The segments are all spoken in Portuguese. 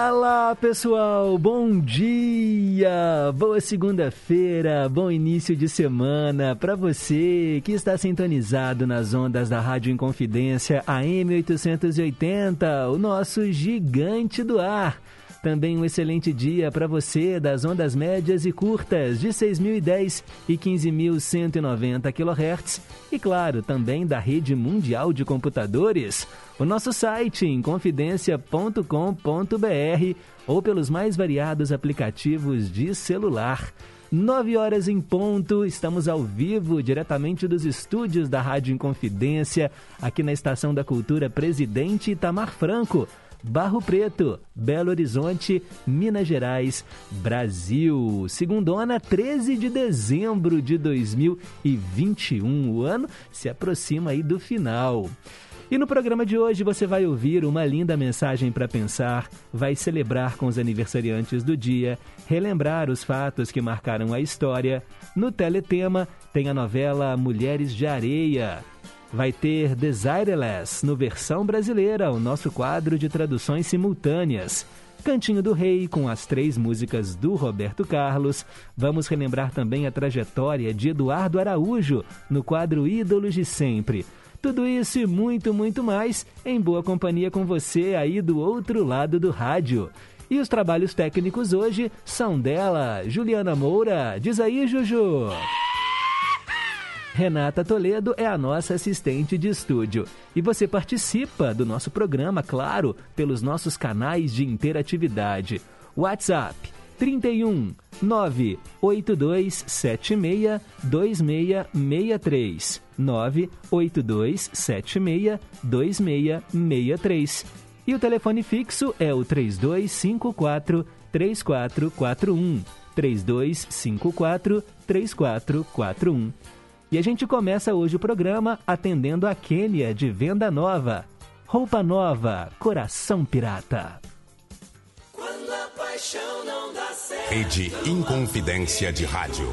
Diga lá, pessoal, bom dia, boa segunda-feira, bom início de semana para você que está sintonizado nas ondas da Rádio Inconfidência AM 880, o nosso gigante do ar. Também um excelente dia para você das ondas médias e curtas de 6.010 e 15.190 kHz e, claro, também da rede mundial de computadores. O nosso site inconfidencia.com.br ou pelos mais variados aplicativos de celular. Nove horas em ponto, estamos ao vivo, diretamente dos estúdios da Rádio Inconfidência, aqui na Estação da Cultura Presidente Itamar Franco. Barro Preto, Belo Horizonte, Minas Gerais, Brasil. Segundona, 13 de dezembro de 2021. O ano se aproxima aí do final. E no programa de hoje você vai ouvir uma linda mensagem para pensar, vai celebrar com os aniversariantes do dia, relembrar os fatos que marcaram a história. No Teletema tem a novela Mulheres de Areia vai ter Desireless no versão brasileira, o nosso quadro de traduções simultâneas. Cantinho do Rei, com as três músicas do Roberto Carlos. Vamos relembrar também a trajetória de Eduardo Araújo no quadro Ídolos de Sempre. Tudo isso e muito, muito mais em boa companhia com você aí do outro lado do rádio. E os trabalhos técnicos hoje são dela, Juliana Moura. Diz aí, Juju. Renata Toledo é a nossa assistente de estúdio. E você participa do nosso programa, claro, pelos nossos canais de interatividade. WhatsApp 31 98276 2663 98276 2663 e o telefone fixo é o 3254 3441 3254 3441 e a gente começa hoje o programa atendendo a Quênia de Venda Nova. Roupa nova, coração pirata. Quando a paixão não dá certo, Rede Inconfidência de Rádio.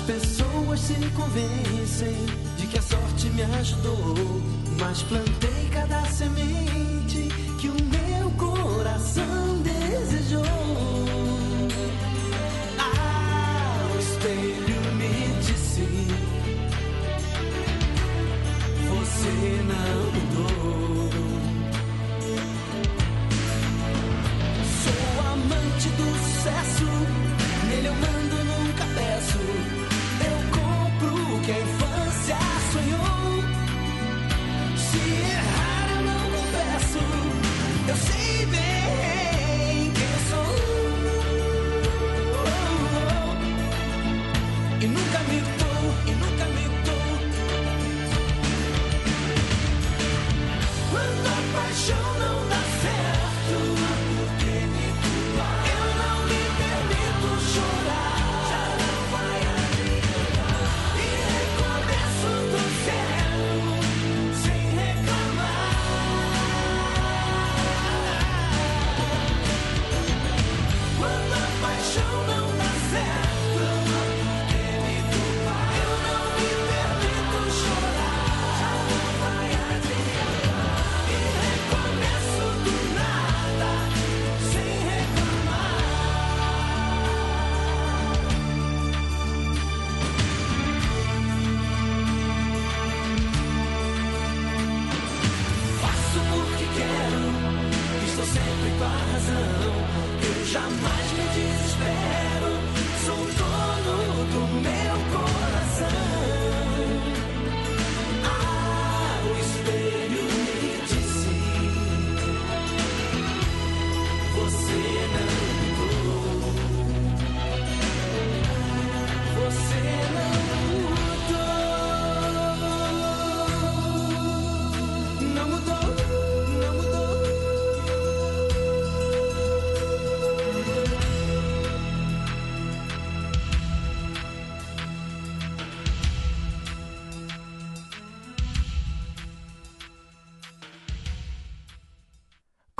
As pessoas se convencem de que a sorte me ajudou, mas plantei cada semente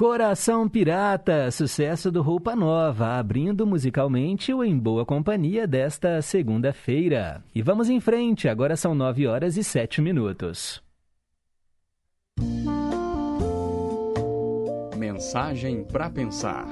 Coração Pirata, sucesso do Roupa Nova, abrindo musicalmente o Em Boa Companhia desta segunda-feira. E vamos em frente, agora são 9 horas e 7 minutos. Mensagem para pensar.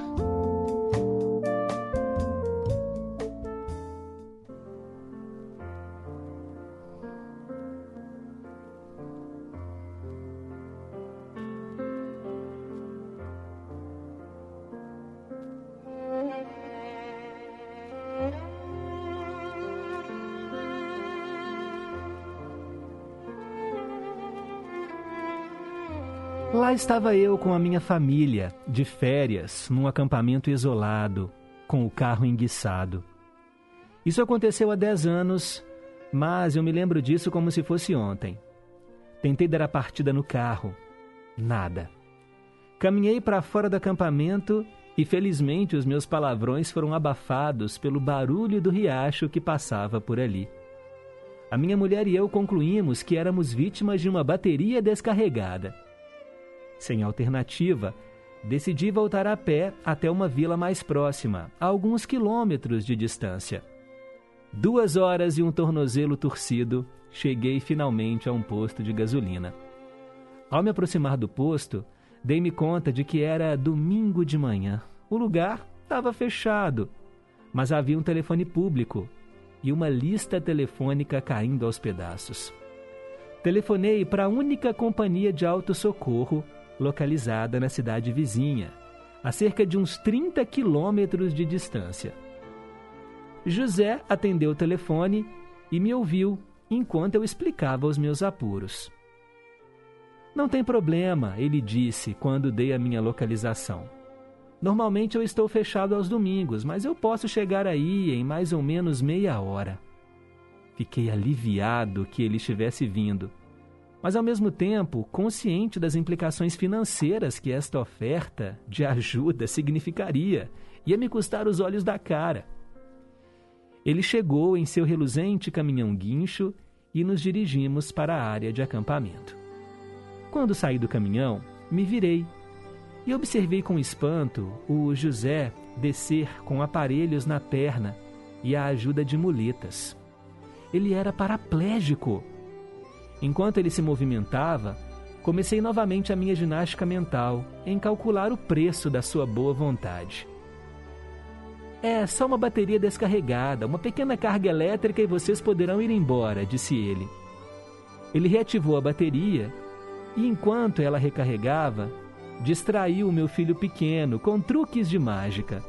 Estava eu com a minha família, de férias, num acampamento isolado, com o carro enguiçado. Isso aconteceu há 10 anos, mas eu me lembro disso como se fosse ontem. Tentei dar a partida no carro. Nada. Caminhei para fora do acampamento e felizmente os meus palavrões foram abafados pelo barulho do riacho que passava por ali. A minha mulher e eu concluímos que éramos vítimas de uma bateria descarregada. Sem alternativa, decidi voltar a pé até uma vila mais próxima, a alguns quilômetros de distância. Duas horas e um tornozelo torcido, cheguei finalmente a um posto de gasolina. Ao me aproximar do posto, dei-me conta de que era domingo de manhã. O lugar estava fechado, mas havia um telefone público e uma lista telefônica caindo aos pedaços. Telefonei para a única companhia de autossocorro localizada na cidade vizinha, a cerca de uns 30 quilômetros de distância. José atendeu o telefone e me ouviu enquanto eu explicava os meus apuros. Não tem problema, ele disse quando dei a minha localização. Normalmente eu estou fechado aos domingos, mas eu posso chegar aí em mais ou menos meia hora. Fiquei aliviado que ele estivesse vindo, mas ao mesmo tempo consciente das implicações financeiras que esta oferta de ajuda significaria, ia me custar os olhos da cara. Ele chegou em seu reluzente caminhão guincho e nos dirigimos para a área de acampamento. Quando saí do caminhão, me virei e observei com espanto o José descer com aparelhos na perna e a ajuda de muletas. Ele era paraplégico. Enquanto ele se movimentava, Comecei novamente a minha ginástica mental em calcular o preço da sua boa vontade. É só uma bateria descarregada, uma pequena carga elétrica e vocês poderão ir embora, disse ele. Ele reativou a bateria e, enquanto ela recarregava, distraiu o meu filho pequeno com truques de mágica.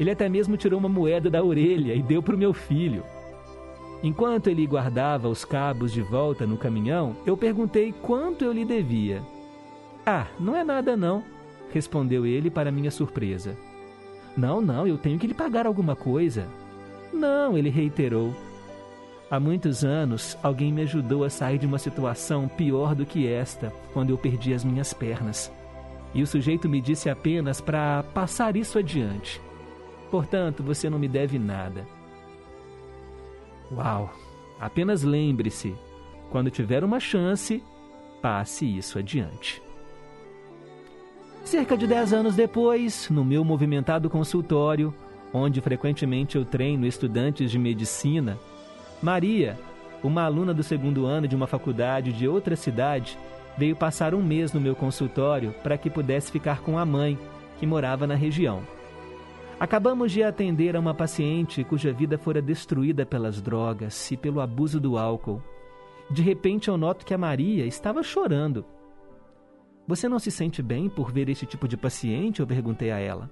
Ele até mesmo tirou uma moeda da orelha e deu para o meu filho. Enquanto ele guardava os cabos de volta no caminhão, eu perguntei quanto eu lhe devia. Ah, não é nada não, respondeu ele para minha surpresa. Não, não, eu tenho que lhe pagar alguma coisa. Não, ele reiterou. Há muitos anos, alguém me ajudou a sair de uma situação pior do que esta, quando eu perdi as minhas pernas. E o sujeito me disse apenas para passar isso adiante. Portanto, você não me deve nada. Uau! Apenas lembre-se: quando tiver uma chance, passe isso adiante. Cerca de 10 anos depois, no meu movimentado consultório, onde frequentemente eu treino estudantes de medicina, Maria, uma aluna do segundo ano de uma faculdade de outra cidade, veio passar um mês no meu consultório para que pudesse ficar com a mãe, que morava na região. Acabamos de atender a uma paciente cuja vida fora destruída pelas drogas e pelo abuso do álcool. De repente eu noto que a Maria estava chorando. Você não se sente bem por ver esse tipo de paciente? Eu perguntei a ela.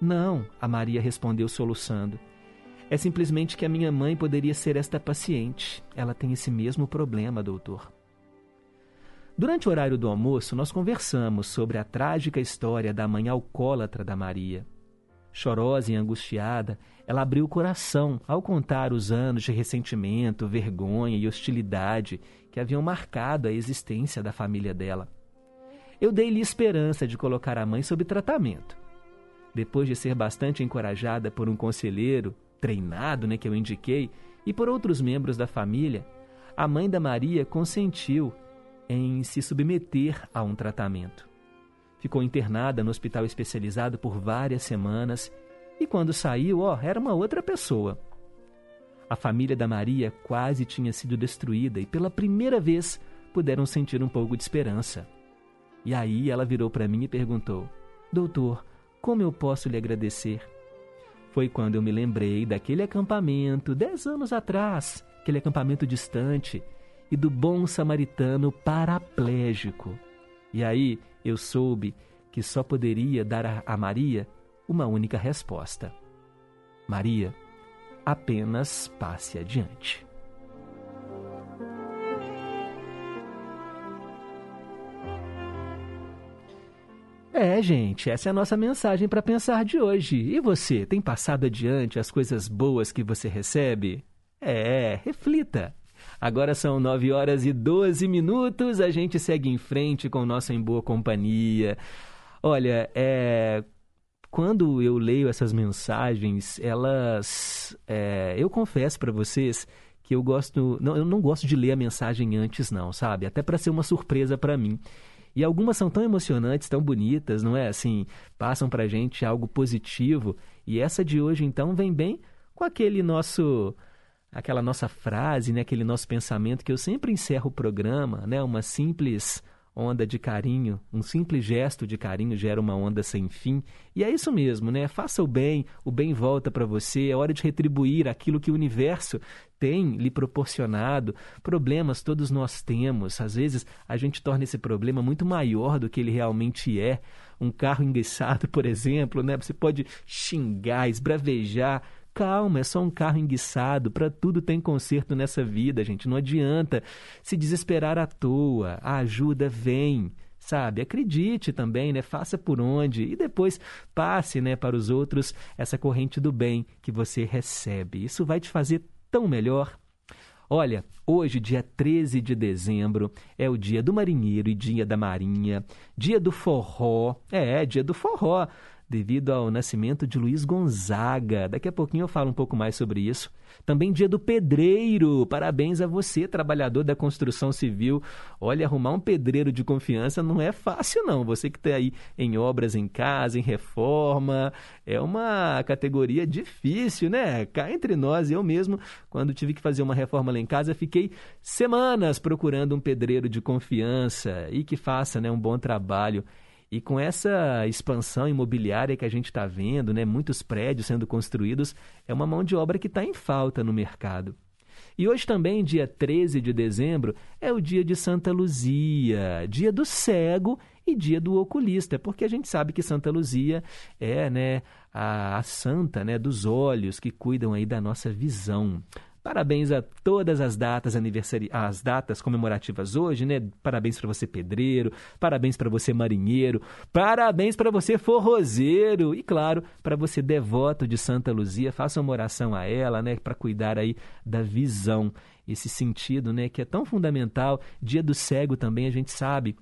Não, a Maria respondeu soluçando. É simplesmente que a minha mãe poderia ser esta paciente. Ela tem esse mesmo problema, doutor. Durante o horário do almoço, nós conversamos sobre a trágica história da mãe alcoólatra da Maria. Chorosa e angustiada, ela abriu o coração ao contar os anos de ressentimento, vergonha e hostilidade que haviam marcado a existência da família dela. Eu dei-lhe esperança de colocar a mãe sob tratamento. Depois de ser bastante encorajada por um conselheiro, treinado, né, que eu indiquei, e por outros membros da família, a mãe da Maria consentiu em se submeter a um tratamento. Ficou internada no hospital especializado por várias semanas e quando saiu, ó, era uma outra pessoa. A família da Maria quase tinha sido destruída e pela primeira vez puderam sentir um pouco de esperança. E aí ela virou para mim e perguntou: Doutor, como eu posso lhe agradecer? Foi quando eu me lembrei daquele acampamento dez anos atrás, aquele acampamento distante, e do bom samaritano paraplégico. E aí eu soube que só poderia dar a Maria uma única resposta: Maria, apenas passe adiante. É, gente, essa é a nossa mensagem para pensar de hoje. E você, tem passado adiante as coisas boas que você recebe? É, reflita. Agora são 9 horas e 12 minutos, a gente segue em frente com o nosso Em Boa Companhia. Olha, é, quando eu leio essas mensagens, elas. é, eu confesso para vocês que eu gosto. Não, eu não gosto de ler a mensagem antes, não, sabe? Até para ser uma surpresa para mim. E algumas são tão emocionantes, tão bonitas, não é? Assim, passam pra gente algo positivo. E essa de hoje, então, vem bem com aquele nosso. Aquela nossa frase, né? aquele nosso pensamento que eu sempre encerro o programa, né? Uma simples onda de carinho, um simples gesto de carinho gera uma onda sem fim. E é isso mesmo, né? Faça o bem, o bem volta para você, é hora de retribuir aquilo que o universo tem lhe proporcionado. Problemas todos nós temos, às vezes a gente torna esse problema muito maior do que ele realmente é. Um carro enguiçado, por exemplo, né? Você pode xingar, esbravejar, Calma, é só um carro enguiçado. Para tudo tem conserto nessa vida, gente. Não adianta se desesperar à toa. A ajuda vem, sabe? Acredite também, né? Faça por onde e depois passe, né, para os outros essa corrente do bem que você recebe. Isso vai te fazer tão melhor. Olha, hoje, dia 13 de dezembro, é o dia do marinheiro e dia da marinha, dia do forró. É, dia do forró. Devido ao nascimento de Luiz Gonzaga. Daqui a pouquinho eu falo um pouco mais sobre isso. Também dia do pedreiro. Parabéns a você, trabalhador da construção civil. Olha, arrumar um pedreiro de confiança não é fácil não. Você que está aí em obras em casa, em reforma, é uma categoria difícil, né? Cá entre nós, eu mesmo, quando tive que fazer uma reforma lá em casa, fiquei semanas procurando um pedreiro de confiança e que faça né, um bom trabalho. E com essa expansão imobiliária que a gente está vendo, né, muitos prédios sendo construídos, é uma mão de obra que está em falta no mercado. E hoje também, dia 13 de dezembro, é o dia de Santa Luzia, dia do cego e dia do oculista, porque a gente sabe que Santa Luzia é né, a, a santa né, dos olhos que cuidam aí da nossa visão. Parabéns a todas as datas aniversari... as datas comemorativas hoje, né? Parabéns para você pedreiro, parabéns para você marinheiro, parabéns para você forrozeiro. E claro, para você devoto de Santa Luzia, faça uma oração a ela, né, para cuidar aí da visão, esse sentido, né, que é tão fundamental. Dia do cego também a gente sabe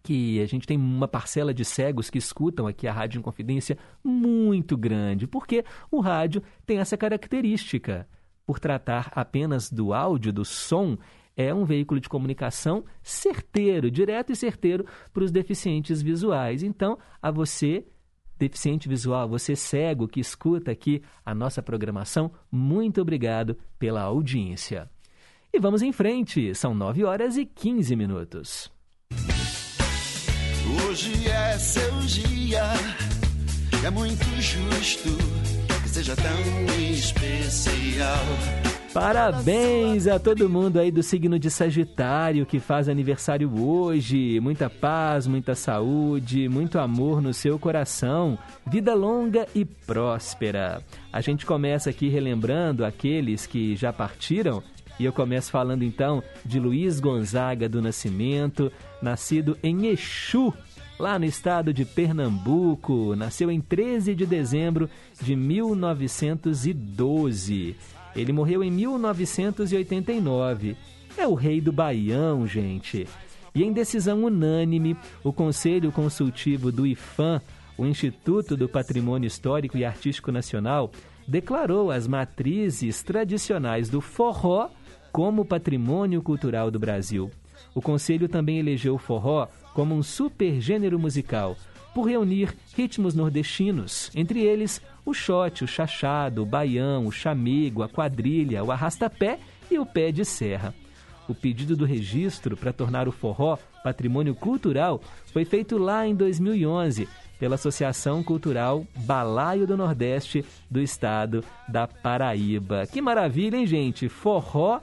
que a gente tem uma parcela de cegos que escutam aqui a Rádio Inconfidência muito grande, porque o rádio tem essa característica por tratar apenas do áudio, do som, é um veículo de comunicação certeiro, direto e certeiro para os deficientes visuais. Então, a você, deficiente visual, você cego que escuta aqui a nossa programação, muito obrigado pela audiência. E vamos em frente, são 9 horas e 15 minutos. Hoje é seu dia, é muito justo seja tão especial. Parabéns a todo mundo aí do signo de Sagitário que faz aniversário hoje. Muita paz, muita saúde, muito amor no seu coração. Vida longa e próspera. A gente começa aqui relembrando aqueles que já partiram. E eu começo falando então de Luiz Gonzaga do Nascimento, nascido em Exu, lá no estado de Pernambuco. Nasceu em 13 de dezembro de 1912. Ele morreu em 1989. É o rei do Baião, gente. E em decisão unânime, o Conselho Consultivo do IFAM, o Instituto do Patrimônio Histórico e Artístico Nacional, declarou as matrizes tradicionais do forró como patrimônio cultural do Brasil. O Conselho também elegeu o forró como um supergênero musical, por reunir ritmos nordestinos, entre eles o xote, o chachado, o baião, o chamego, a quadrilha, o arrastapé e o pé de serra. O pedido do registro para tornar o forró patrimônio cultural foi feito lá em 2011 pela Associação Cultural Balaio do Nordeste do estado da Paraíba. Que maravilha, hein, gente? Forró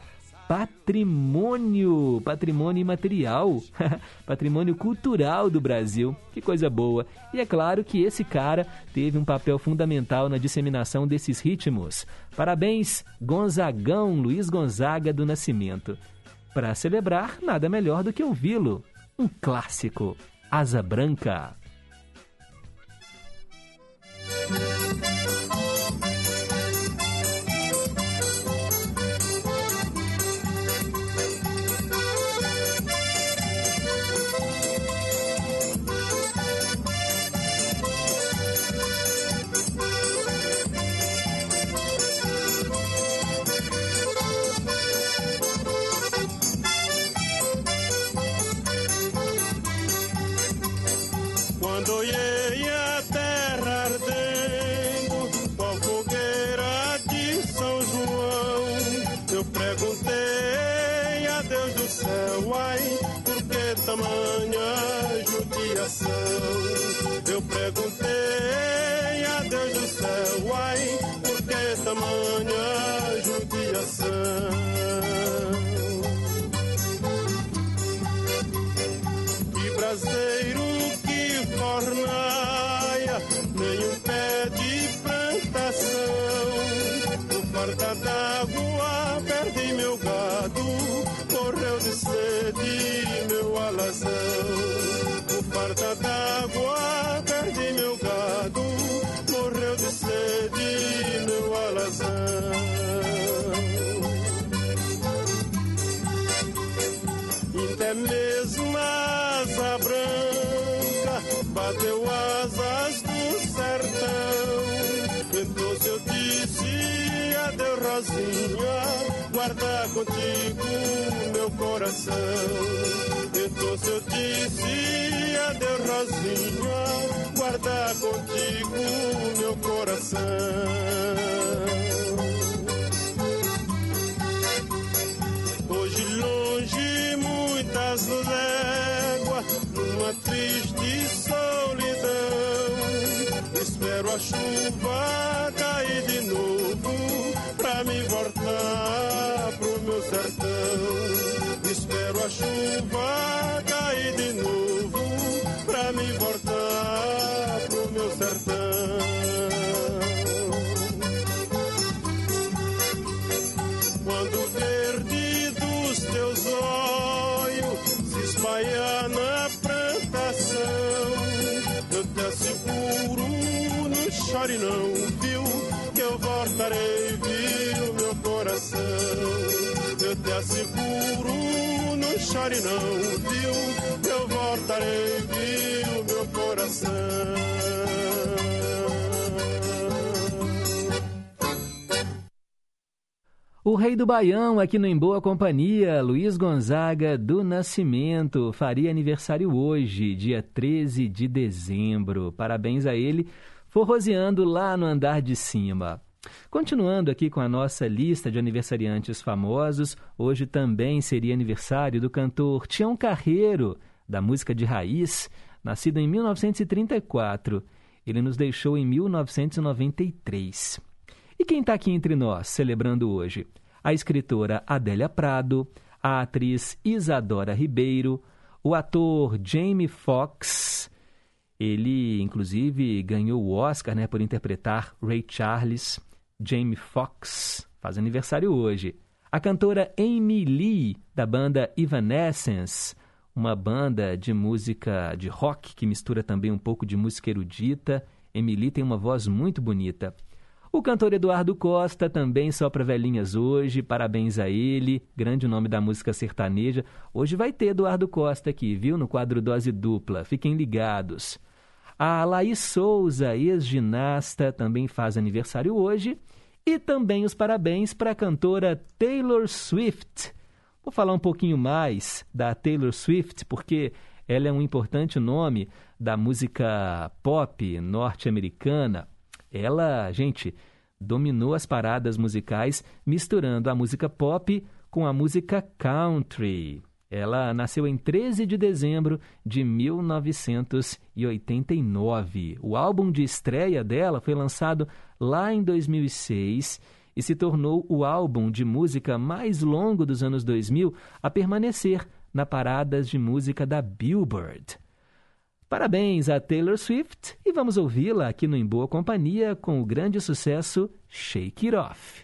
patrimônio, patrimônio imaterial, patrimônio cultural do Brasil. Que coisa boa. E é claro que esse cara teve um papel fundamental na disseminação desses ritmos. Parabéns, Gonzagão Luiz Gonzaga do Nascimento. Para celebrar, nada melhor do que ouvi-lo. Um clássico, Asa Branca. Não viu? Que eu voltarei, viu, meu coração. Eu te asseguro, não chore não, viu? Que eu voltarei, viu, meu coração. O rei do Baião, aqui no Em Boa Companhia, Luiz Gonzaga do Nascimento, faria aniversário hoje, dia 13 de dezembro. Parabéns a ele, forroseando lá no andar de cima. Continuando aqui com a nossa lista de aniversariantes famosos, hoje também seria aniversário do cantor Tião Carreiro, da música de raiz, nascido em 1934. Ele nos deixou em 1993. E quem está aqui entre nós celebrando hoje? A escritora Adélia Prado, a atriz Isadora Ribeiro, o ator Jamie Foxx. Ele, inclusive, ganhou o Oscar né, por interpretar Ray Charles. Jamie Foxx faz aniversário hoje. A cantora Amy Lee, da banda Evanescence, uma banda de música de rock que mistura também um pouco de música erudita. Lee tem uma voz muito bonita. O cantor Eduardo Costa também sopra velhinhas hoje, parabéns a ele, grande nome da música sertaneja. Hoje vai ter Eduardo Costa aqui, viu, no quadro Dose Dupla, fiquem ligados. A Laís Souza, ex-ginasta, também faz aniversário hoje. E também os parabéns para a cantora Taylor Swift. Vou falar um pouquinho mais da Taylor Swift, porque ela é um importante nome da música pop norte-americana. Ela, gente, dominou as paradas musicais misturando a música pop com a música country. Ela nasceu em 13 de dezembro de 1989. O álbum de estreia dela foi lançado lá em 2006 e se tornou o álbum de música mais longo dos anos 2000 a permanecer na paradas de música da Billboard. Parabéns a Taylor Swift e vamos ouvi-la aqui no Em Boa Companhia com o grande sucesso Shake It Off.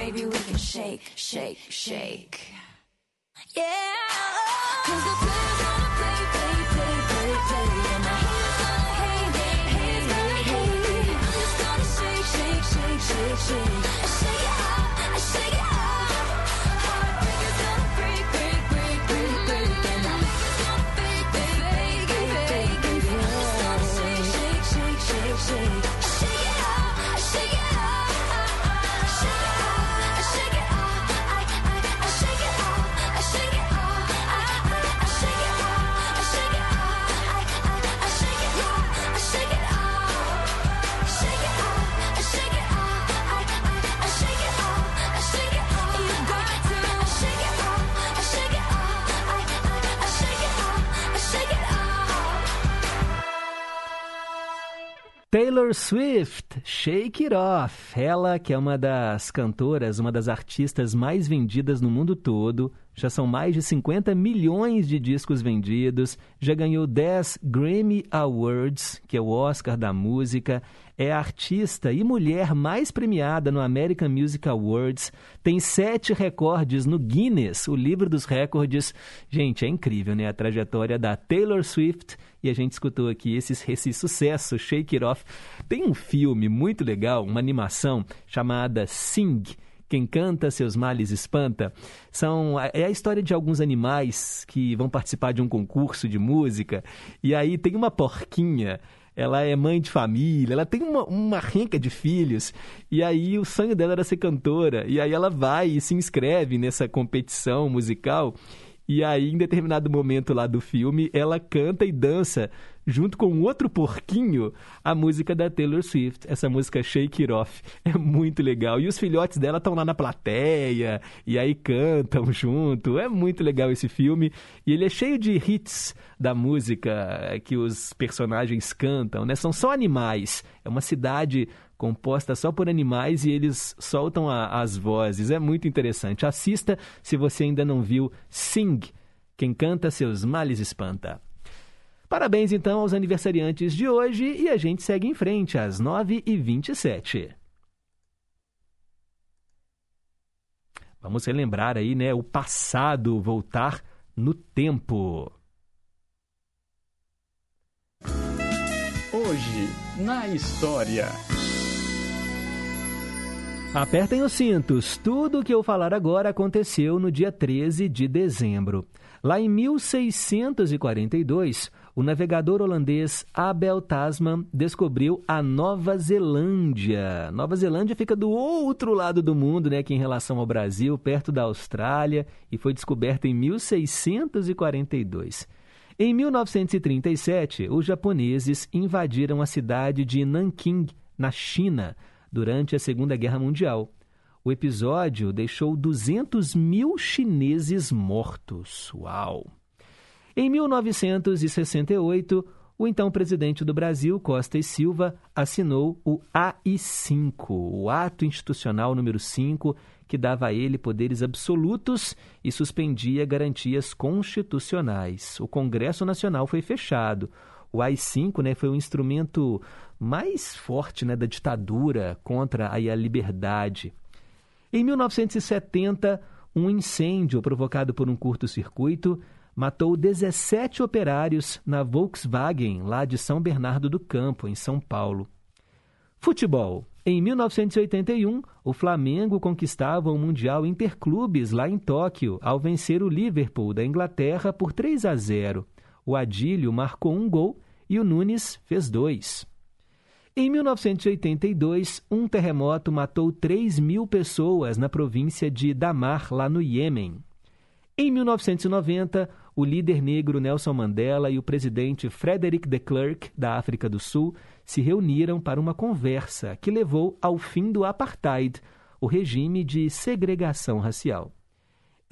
Baby? We can shake, shake, shake. Yeah. Cause the players gonna play, play, play, play, play. And the haters gonna hate, hate, hate, hate. I'm just gonna shake, shake, shake, shake, shake. I shake it off, I shake it off. Taylor Swift, Shake It Off. Ela, que é uma das cantoras, uma das artistas mais vendidas no mundo todo, já são mais de 50 milhões de discos vendidos, já ganhou 10 Grammy Awards, que é o Oscar da música, é a artista e mulher mais premiada no American Music Awards, tem sete recordes no Guinness, o livro dos recordes. Gente, é incrível, né? A trajetória da Taylor Swift e a gente escutou aqui esse, esse sucesso, Shake It Off. Tem um filme muito legal, uma animação chamada Sing. Quem canta, seus males espanta. São, é a história de alguns animais que vão participar de um concurso de música. E aí tem uma porquinha ela é mãe de família, ela tem uma, uma renca de filhos, e aí o sonho dela era ser cantora, e aí ela vai e se inscreve nessa competição musical, e aí em determinado momento lá do filme, ela canta e dança junto com outro porquinho a música da Taylor Swift, essa música Shake It Off. É muito legal. E os filhotes dela estão lá na plateia e aí cantam junto. É muito legal esse filme. E ele é cheio de hits da música que os personagens cantam, né? São só animais. É uma cidade composta só por animais e eles soltam a- as vozes. É muito interessante. Assista se você ainda não viu Sing. Quem canta seus males espanta. Parabéns então aos aniversariantes de hoje e a gente segue em frente às 9h27. Vamos relembrar aí, né, o passado, voltar no tempo. Hoje, na história. Apertem os cintos. Tudo o que eu falar agora aconteceu no dia 13 de dezembro. Lá em 1642, o navegador holandês Abel Tasman descobriu a Nova Zelândia. Nova Zelândia fica do outro lado do mundo, né, que em relação ao Brasil, perto da Austrália, e foi descoberta em 1642. Em 1937, os japoneses invadiram a cidade de Nanking, na China, durante a Segunda Guerra Mundial. O episódio deixou 200 mil chineses mortos. Uau! Em 1968, o então presidente do Brasil, Costa e Silva, assinou o AI-5, o Ato Institucional número 5, que dava a ele poderes absolutos e suspendia garantias constitucionais. O Congresso Nacional foi fechado. O AI-5 né, foi o instrumento mais forte né, da ditadura contra aí, a liberdade. Em 1970, um incêndio provocado por um curto-circuito matou 17 operários na Volkswagen, lá de São Bernardo do Campo, em São Paulo. Futebol. Em 1981, o Flamengo conquistava o Mundial Interclubes lá em Tóquio, ao vencer o Liverpool da Inglaterra por 3 a 0. O Adílio marcou um gol e o Nunes fez dois. Em 1982, um terremoto matou 3 mil pessoas na província de Damar, lá no Iêmen. Em 1990, o líder negro Nelson Mandela e o presidente Frederick de Klerk, da África do Sul, se reuniram para uma conversa que levou ao fim do apartheid, o regime de segregação racial.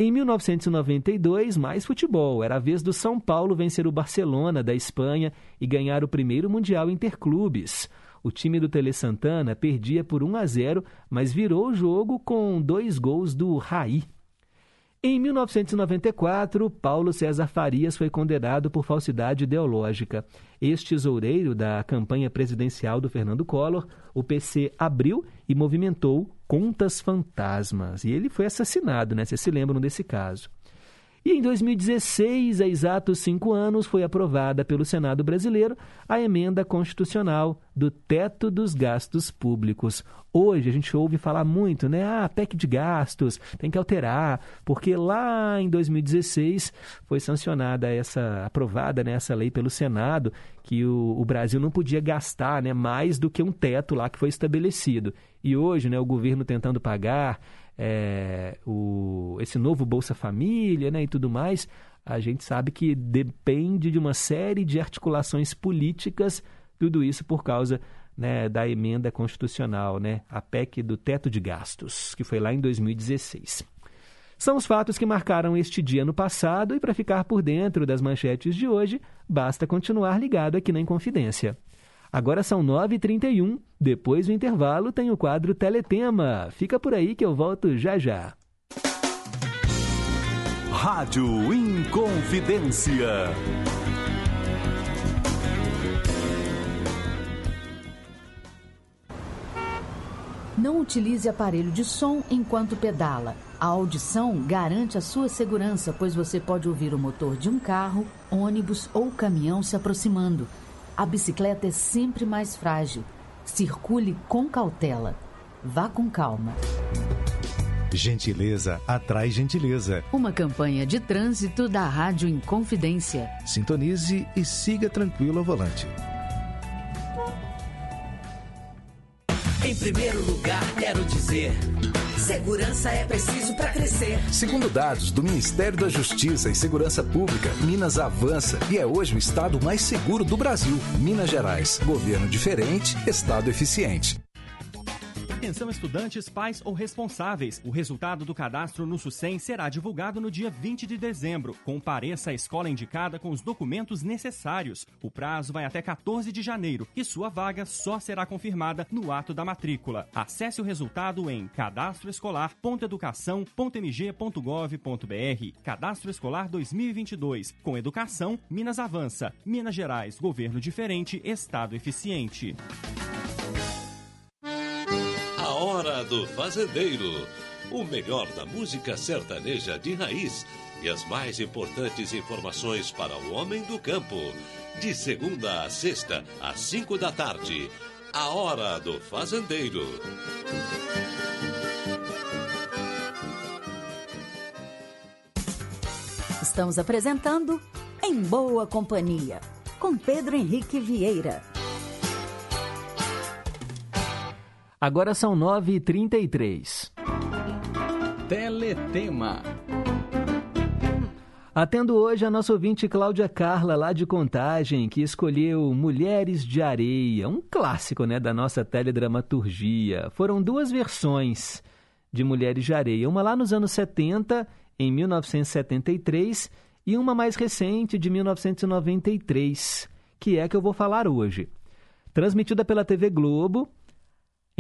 Em 1992, mais futebol. Era a vez do São Paulo vencer o Barcelona da Espanha e ganhar o primeiro Mundial Interclubes. O time do Tele Santana perdia por 1 a 0, mas virou o jogo com dois gols do Raí. Em 1994, Paulo César Farias foi condenado por falsidade ideológica. Ex-tesoureiro da campanha presidencial do Fernando Collor, o PC abriu e movimentou contas fantasmas. E ele foi assassinado, né? Vocês se lembram desse caso. E em 2016, há exatos cinco anos, foi aprovada pelo Senado brasileiro a emenda constitucional do teto dos gastos públicos. Hoje a gente ouve falar muito, né? Ah, PEC de gastos, tem que alterar, porque lá em 2016 foi sancionada essa, aprovada né, essa lei pelo Senado, que o, o Brasil não podia gastar né, mais do que um teto lá que foi estabelecido. E hoje, né, o governo tentando pagar é, o, esse novo Bolsa Família né, e tudo mais, a gente sabe que depende de uma série de articulações políticas, tudo isso por causa né, da emenda constitucional, né, a PEC do teto de gastos, que foi lá em 2016. São os fatos que marcaram este dia no passado e para ficar por dentro das manchetes de hoje, basta continuar ligado aqui na Inconfidência. Agora são 9h31, depois do intervalo tem o quadro Teletema. Fica por aí que eu volto já já. Rádio Inconfidência. Não utilize aparelho de som enquanto pedala. A audição garante a sua segurança, pois você pode ouvir o motor de um carro, ônibus ou caminhão se aproximando. A bicicleta é sempre mais frágil. Circule com cautela. Vá com calma. Gentileza atrai gentileza. Uma campanha de trânsito da Rádio Inconfidência. Sintonize e siga tranquilo ao volante. Em primeiro lugar, quero dizer: segurança é preciso para crescer. Segundo dados do Ministério da Justiça e Segurança Pública, Minas avança e é hoje o estado mais seguro do Brasil. Minas Gerais, governo diferente, estado eficiente. Atenção estudantes, pais ou responsáveis. O resultado do cadastro no SUSEM será divulgado no dia 20 de dezembro. Compareça à escola indicada com os documentos necessários. O prazo vai até 14 de janeiro e sua vaga só será confirmada no ato da matrícula. Acesse o resultado em cadastroescolar.educação.mg.gov.br. Cadastro Escolar 2022. Com educação, Minas avança. Minas Gerais, governo diferente, estado eficiente. Hora do Fazendeiro. O melhor da música sertaneja de raiz e as mais importantes informações para o homem do campo. De segunda a sexta, às cinco da tarde. A Hora do Fazendeiro. Estamos apresentando Em Boa Companhia, com Pedro Henrique Vieira. Agora são 9h33. Teletema. Atendo hoje a nossa ouvinte Cláudia Carla, lá de Contagem, que escolheu Mulheres de Areia, um clássico né, da nossa teledramaturgia. Foram duas versões de Mulheres de Areia, uma lá nos anos 70, em 1973, e uma mais recente, de 1993, que é a que eu vou falar hoje. Transmitida pela TV Globo,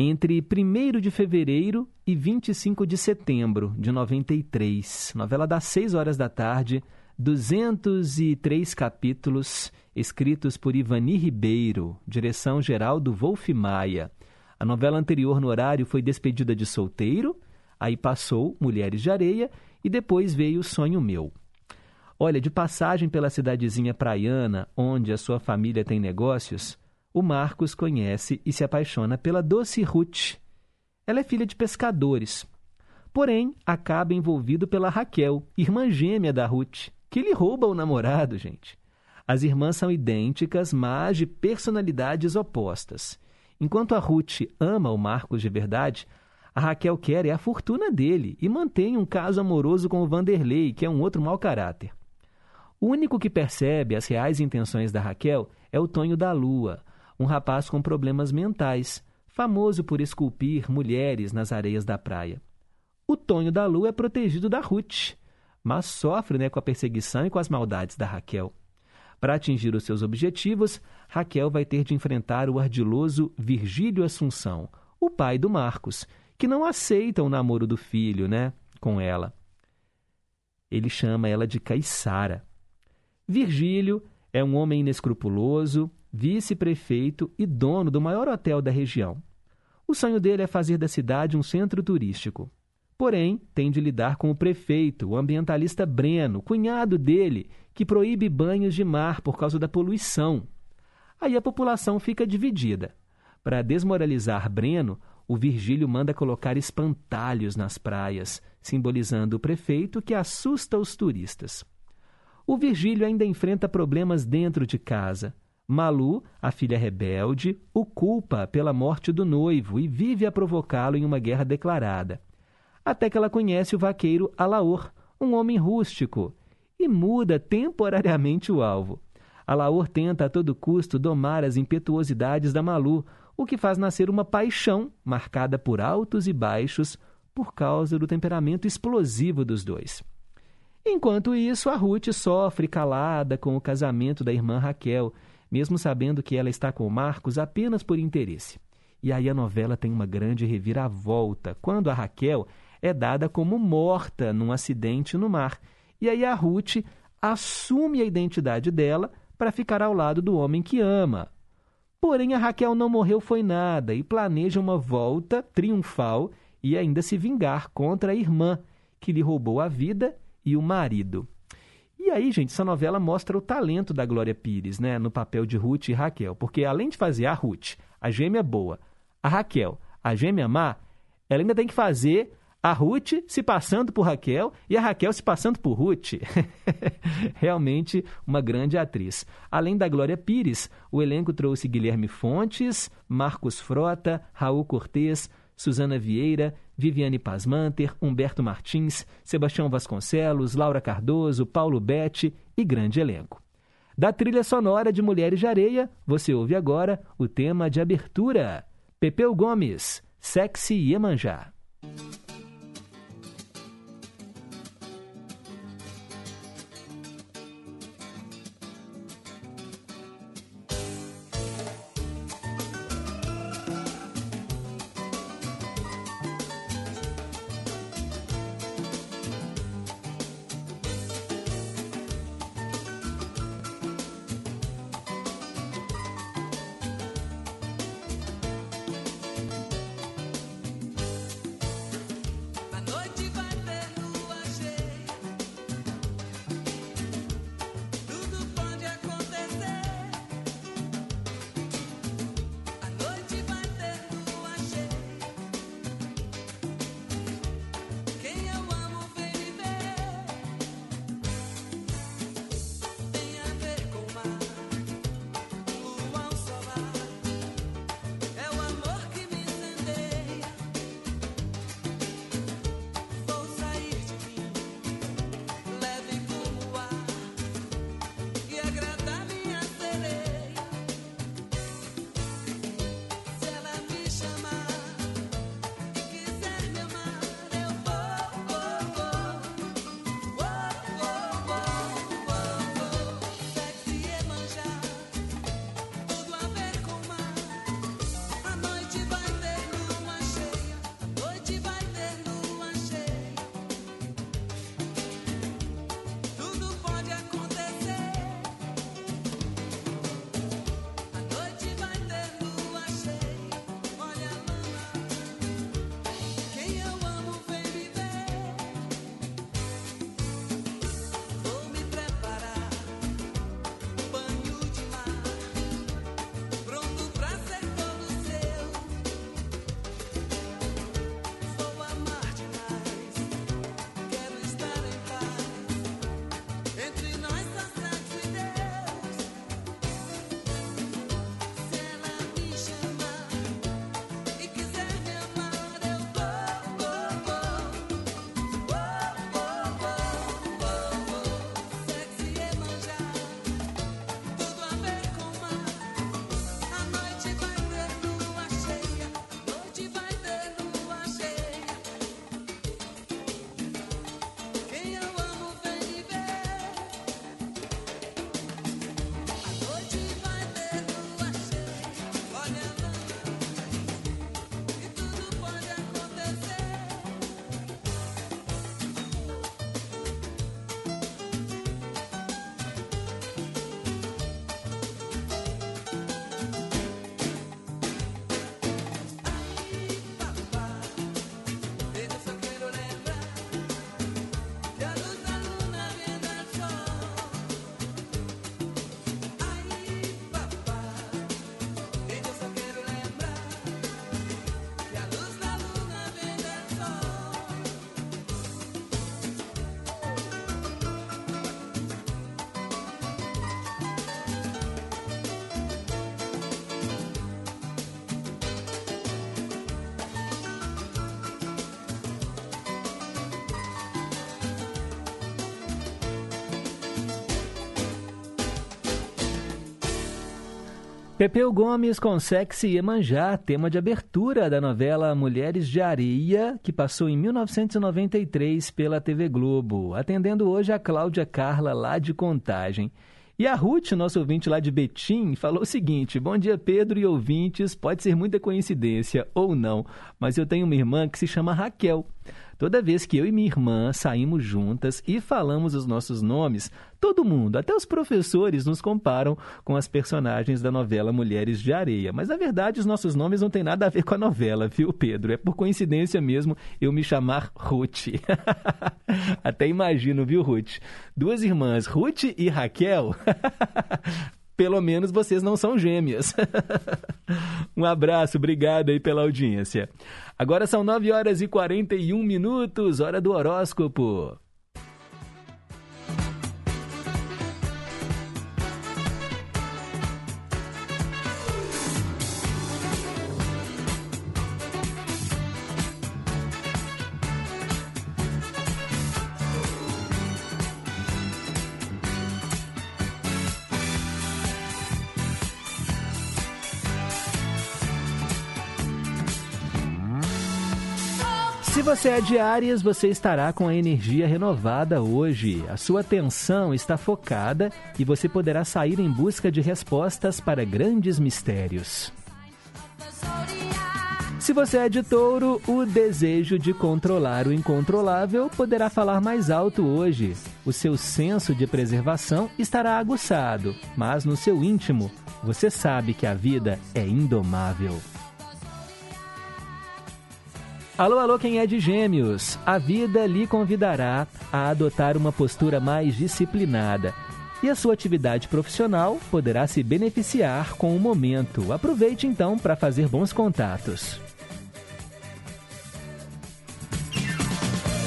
entre 1 de fevereiro e 25 de setembro de 93. Novela das 6 horas da tarde, 203 capítulos, escritos por Ivani Ribeiro, direção geral do Wolf Maia. A novela anterior no horário foi Despedida de Solteiro, aí passou Mulheres de Areia e depois veio Sonho Meu. Olha, de passagem pela cidadezinha praiana, onde a sua família tem negócios, o Marcos conhece e se apaixona pela Doce Ruth. Ela é filha de pescadores. Porém, acaba envolvido pela Raquel, irmã gêmea da Ruth, que lhe rouba o namorado, gente. As irmãs são idênticas, mas de personalidades opostas. Enquanto a Ruth ama o Marcos de verdade, a Raquel quer é a fortuna dele e mantém um caso amoroso com o Vanderlei, que é um outro mau caráter. O único que percebe as reais intenções da Raquel é o Tonho da Lua, um rapaz com problemas mentais, famoso por esculpir mulheres nas areias da praia. O Tonho da Lua é protegido da Ruth, mas sofre né, com a perseguição e com as maldades da Raquel. Para atingir os seus objetivos, Raquel vai ter de enfrentar o ardiloso Virgílio Assunção, o pai do Marcos, que não aceita o namoro do filho, né, com ela. Ele chama ela de Caiçara. Virgílio é um homem inescrupuloso, vice-prefeito e dono do maior hotel da região. O sonho dele é fazer da cidade um centro turístico. Porém, tem de lidar com o prefeito, o ambientalista Breno, cunhado dele, que proíbe banhos de mar por causa da poluição. Aí a população fica dividida. Para desmoralizar Breno, o Virgílio manda colocar espantalhos nas praias, simbolizando o prefeito que assusta os turistas. O Virgílio ainda enfrenta problemas dentro de casa. Malu, a filha rebelde, o culpa pela morte do noivo e vive a provocá-lo em uma guerra declarada. Até que ela conhece o vaqueiro Alaor, um homem rústico, e muda temporariamente o alvo. Alaor tenta a todo custo domar as impetuosidades da Malu, o que faz nascer uma paixão marcada por altos e baixos por causa do temperamento explosivo dos dois. Enquanto isso, a Ruth sofre calada com o casamento da irmã Raquel, mesmo sabendo que ela está com Marcos apenas por interesse. E aí a novela tem uma grande reviravolta, quando a Raquel é dada como morta num acidente no mar. E aí a Ruth assume a identidade dela para ficar ao lado do homem que ama. Porém, a Raquel não morreu foi nada e planeja uma volta triunfal e ainda se vingar contra a irmã, que lhe roubou a vida e o marido. E aí, gente, essa novela mostra o talento da Glória Pires, né, no papel de Ruth e Raquel, porque além de fazer a Ruth, a gêmea boa, a Raquel, a gêmea má, ela ainda tem que fazer a Ruth se passando por Raquel e a Raquel se passando por Ruth. Realmente uma grande atriz. Além da Glória Pires, o elenco trouxe Guilherme Fontes, Marcos Frota, Raul Cortez, Suzana Vieira, Viviane Pasmanter, Humberto Martins, Sebastião Vasconcelos, Laura Cardoso, Paulo Betti e grande elenco. Da trilha sonora de Mulheres de Areia, você ouve agora o tema de abertura. Pepeu Gomes, Sexy Iemanjá. Pepeu Gomes com Sexy Iemanjá, tema de abertura da novela Mulheres de Areia, que passou em 1993 pela TV Globo, atendendo hoje a Cláudia Carla lá de Contagem. E a Ruth, nosso ouvinte lá de Betim, falou o seguinte: Bom dia, Pedro e ouvintes. Pode ser muita coincidência ou não, mas eu tenho uma irmã que se chama Raquel. Toda vez que eu e minha irmã saímos juntas e falamos os nossos nomes, todo mundo, até os professores, nos comparam com as personagens da novela Mulheres de Areia. Mas na verdade, os nossos nomes não têm nada a ver com a novela, viu, Pedro? É por coincidência mesmo eu me chamar Ruth. até imagino, viu, Ruth? Duas irmãs, Ruth e Raquel. Pelo menos vocês não são gêmeas. um abraço, obrigado aí pela audiência. Agora são 9 horas e 41 minutos, hora do horóscopo. Você é de Áries, você estará com a energia renovada hoje. A sua atenção está focada e você poderá sair em busca de respostas para grandes mistérios. Se você é de touro, o desejo de controlar o incontrolável poderá falar mais alto hoje. O seu senso de preservação estará aguçado, mas no seu íntimo, você sabe que a vida é indomável. Alô, alô, quem é de Gêmeos? A vida lhe convidará a adotar uma postura mais disciplinada. E a sua atividade profissional poderá se beneficiar com o momento. Aproveite então para fazer bons contatos.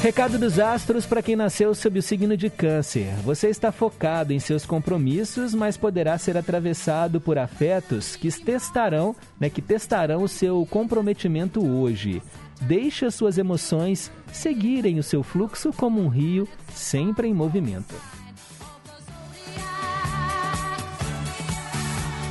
Recado dos astros para quem nasceu sob o signo de Câncer. Você está focado em seus compromissos, mas poderá ser atravessado por afetos que testarão, né, que testarão o seu comprometimento hoje. Deixe as suas emoções seguirem o seu fluxo como um rio, sempre em movimento.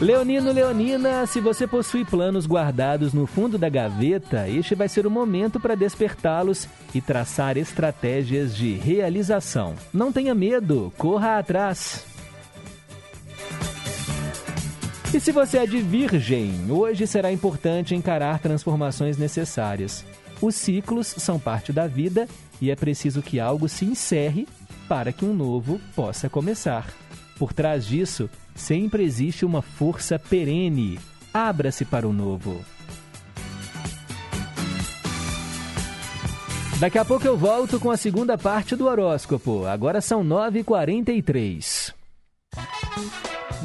Leonino, Leonina, se você possui planos guardados no fundo da gaveta, este vai ser o momento para despertá-los e traçar estratégias de realização. Não tenha medo, corra atrás. E se você é de Virgem, hoje será importante encarar transformações necessárias. Os ciclos são parte da vida e é preciso que algo se encerre para que um novo possa começar. Por trás disso, sempre existe uma força perene. Abra-se para o novo. Daqui a pouco eu volto com a segunda parte do horóscopo. Agora são 9h43.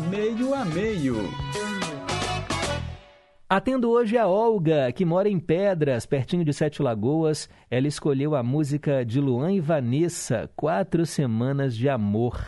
Meio a meio. Atendo hoje a Olga, que mora em Pedras, pertinho de Sete Lagoas. Ela escolheu a música de Luan e Vanessa, Quatro Semanas de Amor.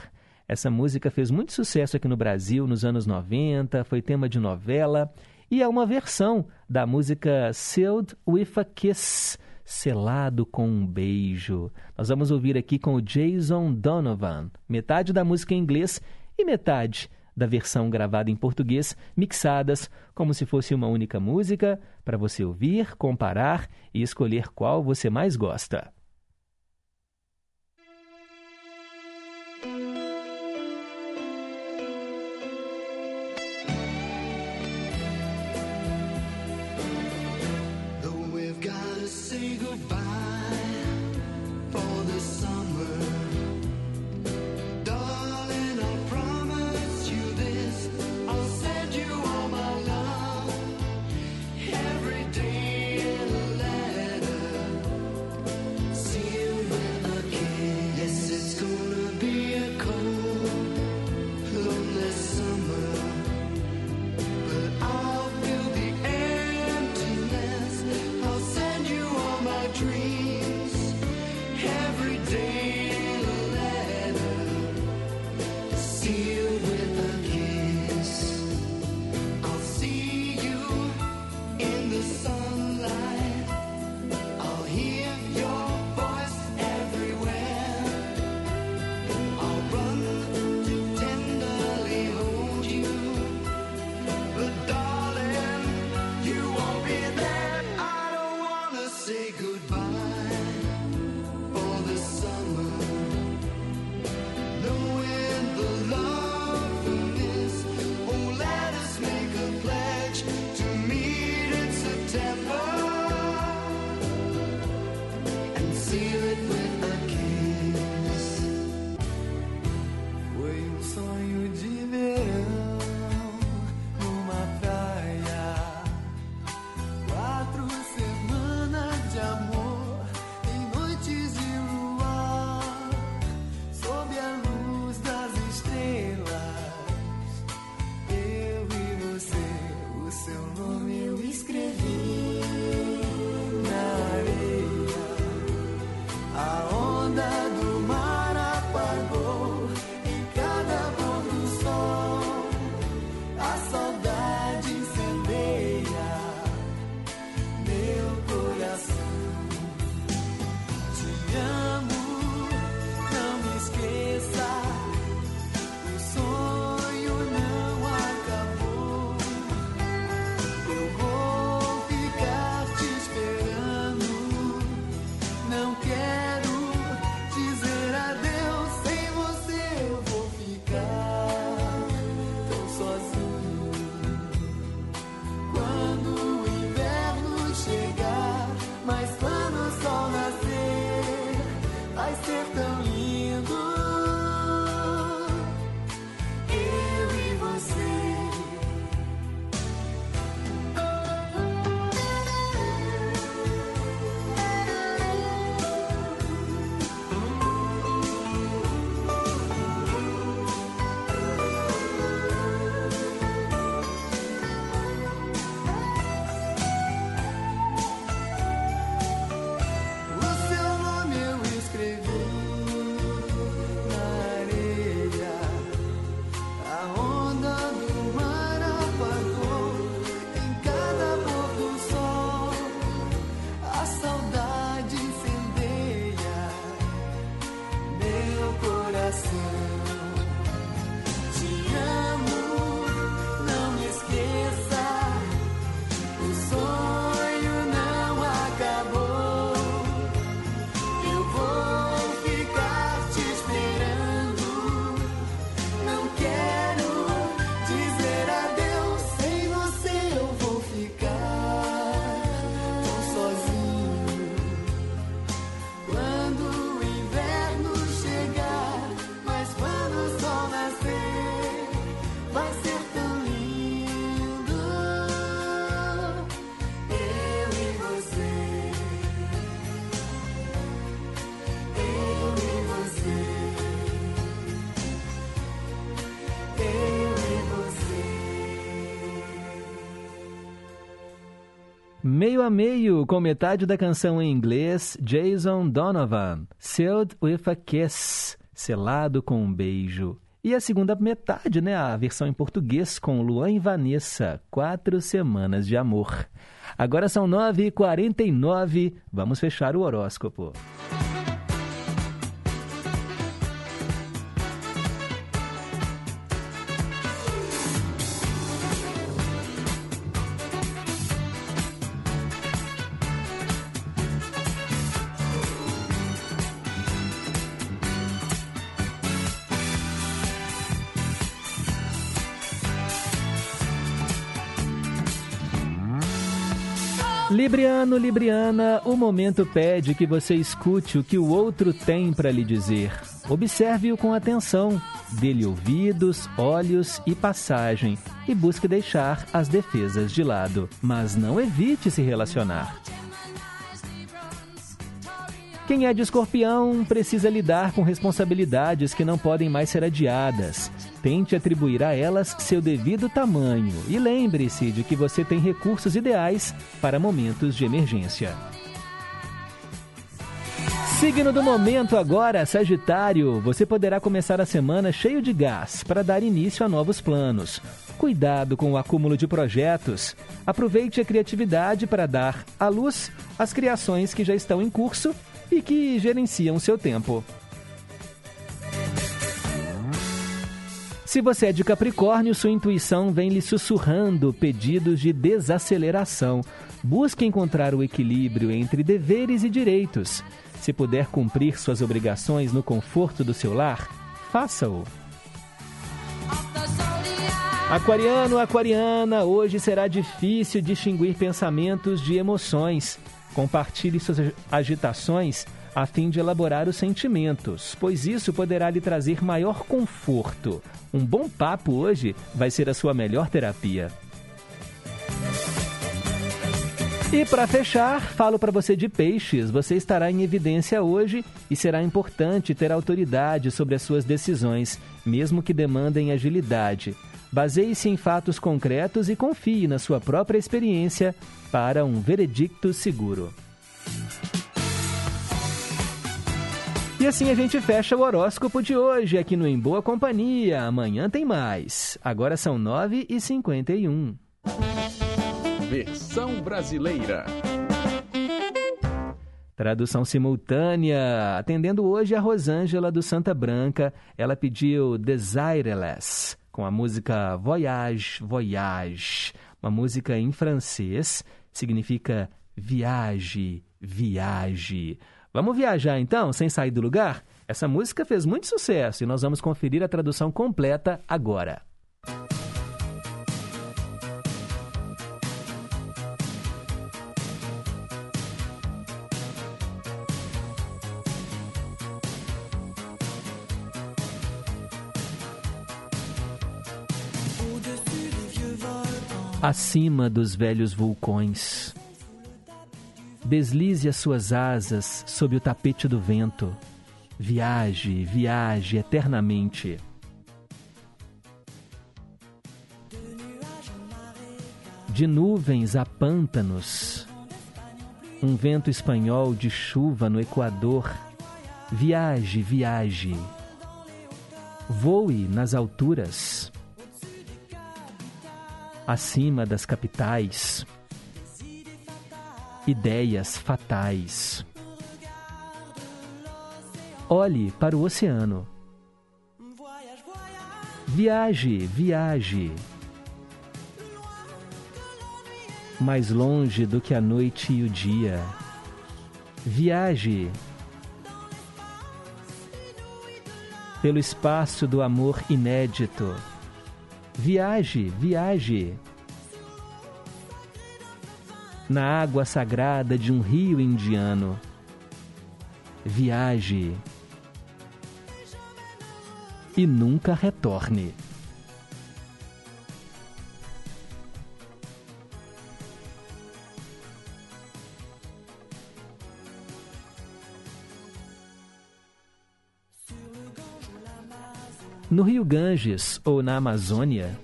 Essa música fez muito sucesso aqui no Brasil nos anos 90, foi tema de novela e é uma versão da música Sealed with a Kiss, selado com um beijo. Nós vamos ouvir aqui com o Jason Donovan, metade da música em inglês e metade da versão gravada em português, mixadas como se fosse uma única música, para você ouvir, comparar e escolher qual você mais gosta. piel. Meio a meio, com metade da canção em inglês, Jason Donovan, Sealed with a Kiss, selado com um beijo. E a segunda metade, né, a versão em português, com Luan e Vanessa, Quatro Semanas de Amor. Agora são 9h49, vamos fechar o horóscopo. Libriano, Libriana, o momento pede que você escute o que o outro tem para lhe dizer. Observe-o com atenção, dê-lhe ouvidos, olhos e passagem e busque deixar as defesas de lado, mas não evite se relacionar. Quem é de escorpião precisa lidar com responsabilidades que não podem mais ser adiadas. Tente atribuir a elas seu devido tamanho e lembre-se de que você tem recursos ideais para momentos de emergência. Signo do momento agora, Sagitário. Você poderá começar a semana cheio de gás para dar início a novos planos. Cuidado com o acúmulo de projetos. Aproveite a criatividade para dar à luz as criações que já estão em curso e que gerenciam seu tempo. Se você é de Capricórnio, sua intuição vem lhe sussurrando pedidos de desaceleração. Busque encontrar o equilíbrio entre deveres e direitos. Se puder cumprir suas obrigações no conforto do seu lar, faça-o. Aquariano, aquariana, hoje será difícil distinguir pensamentos de emoções. Compartilhe suas agitações a fim de elaborar os sentimentos, pois isso poderá lhe trazer maior conforto. Um bom papo hoje vai ser a sua melhor terapia. E para fechar, falo para você de peixes. Você estará em evidência hoje e será importante ter autoridade sobre as suas decisões, mesmo que demandem agilidade. Baseie-se em fatos concretos e confie na sua própria experiência para um veredicto seguro. E assim a gente fecha o horóscopo de hoje aqui no Em Boa Companhia. Amanhã tem mais. Agora são 9h51. Versão brasileira. Tradução simultânea. Atendendo hoje a Rosângela do Santa Branca, ela pediu Desireless, com a música Voyage, Voyage. Uma música em francês, significa viaje, viaje. Vamos viajar então, sem sair do lugar? Essa música fez muito sucesso e nós vamos conferir a tradução completa agora. Acima dos velhos vulcões, Deslize as suas asas sob o tapete do vento. Viaje, viaje eternamente. De nuvens a pântanos, um vento espanhol de chuva no Equador. Viaje, viaje. Voe nas alturas, acima das capitais ideias fatais. Olhe para o oceano. Viaje, viaje. Mais longe do que a noite e o dia. Viaje. Pelo espaço do amor inédito. Viaje, viaje na água sagrada de um rio indiano. Viaje e nunca retorne. No rio Ganges ou na Amazônia,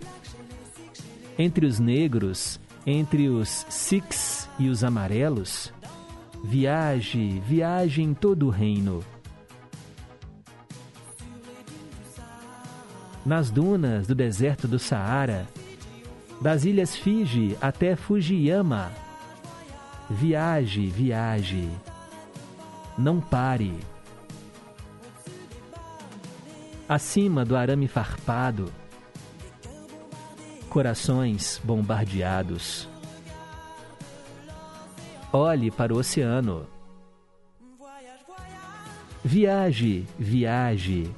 entre os negros, entre os Sikhs e os amarelos, viaje, viaje em todo o reino. Nas dunas do deserto do Saara, das ilhas Fiji até Fujiyama, viaje, viaje, não pare. Acima do arame farpado, corações bombardeados. Olhe para o oceano. Viaje, viaje.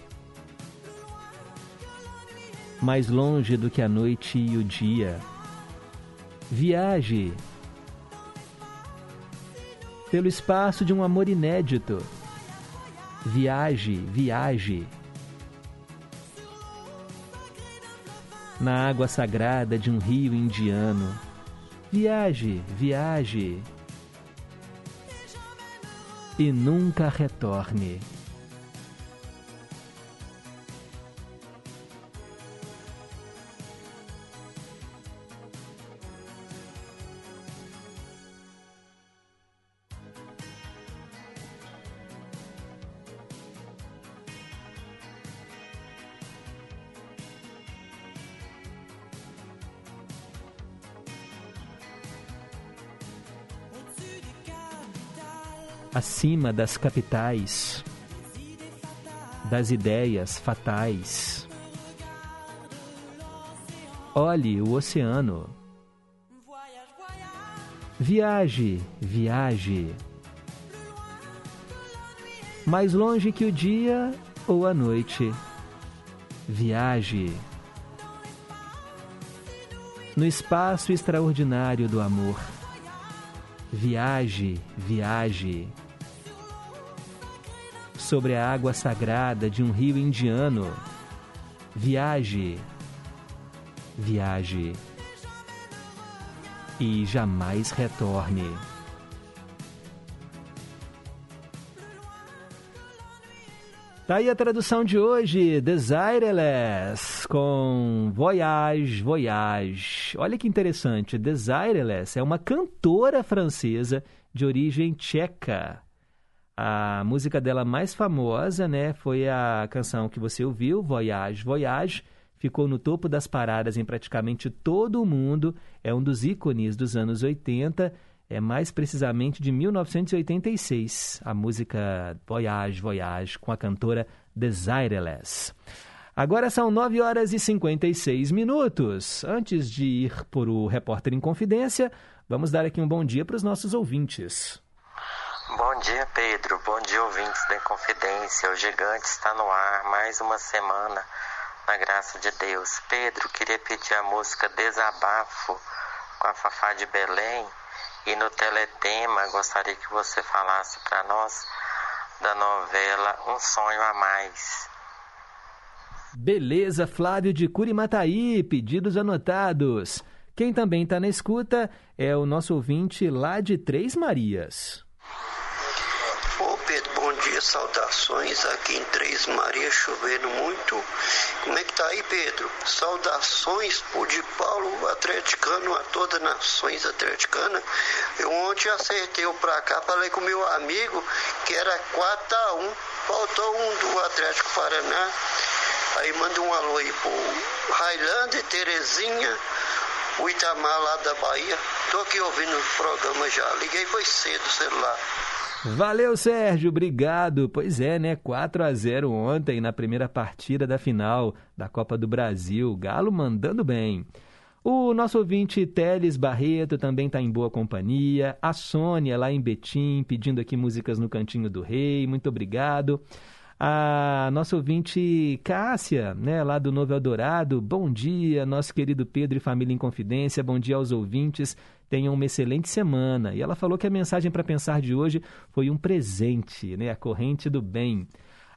Mais longe do que a noite e o dia. Viaje. Pelo espaço de um amor inédito. Viaje, viaje. Na água sagrada de um rio indiano. Viaje, viaje e nunca retorne. Acima das capitais, das ideias fatais. Olhe o oceano. Viaje, viaje. Mais longe que o dia ou a noite. Viaje. No espaço extraordinário do amor. Viaje, viaje sobre a água sagrada de um rio indiano. Viaje, viaje e jamais retorne. Tá aí a tradução de hoje, Desireless, com Voyage, Voyage. Olha que interessante, Desireless é uma cantora francesa de origem tcheca. A música dela mais famosa, né, foi a canção que você ouviu, Voyage, Voyage. Ficou no topo das paradas em praticamente todo o mundo. É um dos ícones dos anos 80, é mais precisamente de 1986. A música Voyage, Voyage, com a cantora Desireless. Agora são 9 horas e 56 minutos. Antes de ir por o Repórter em Confidência, vamos dar aqui um bom dia para os nossos ouvintes. Bom dia, Pedro. Bom dia, ouvintes da Confidência. O Gigante está no ar mais uma semana, na graça de Deus. Pedro, queria pedir a música Desabafo com a Fafá de Belém. E no teletema, gostaria que você falasse para nós da novela Um Sonho a Mais. Beleza, Flávio de Curimataí, pedidos anotados. Quem também está na escuta é o nosso ouvinte lá de Três Marias. Dia, saudações aqui em Três Marias, chovendo muito. Como é que tá aí, Pedro? Saudações por de Paulo atleticano a todas as nações atleticanas. Eu ontem acertei o pra cá, falei com meu amigo que era 4 a 1 faltou um do Atlético Paraná. Aí manda um alô aí pro Highlander, Terezinha, o Itamar lá da Bahia. Tô aqui ouvindo o programa já. Liguei foi cedo o celular. Valeu, Sérgio, obrigado. Pois é, né? 4 a 0 ontem na primeira partida da final da Copa do Brasil. Galo mandando bem. O nosso ouvinte Teles Barreto também está em boa companhia. A Sônia lá em Betim pedindo aqui músicas no Cantinho do Rei. Muito obrigado. A nossa ouvinte Cássia, né, lá do Novo Eldorado, bom dia, nosso querido Pedro e família em confidência, bom dia aos ouvintes, tenham uma excelente semana. E ela falou que a mensagem para pensar de hoje foi um presente, né, a corrente do bem.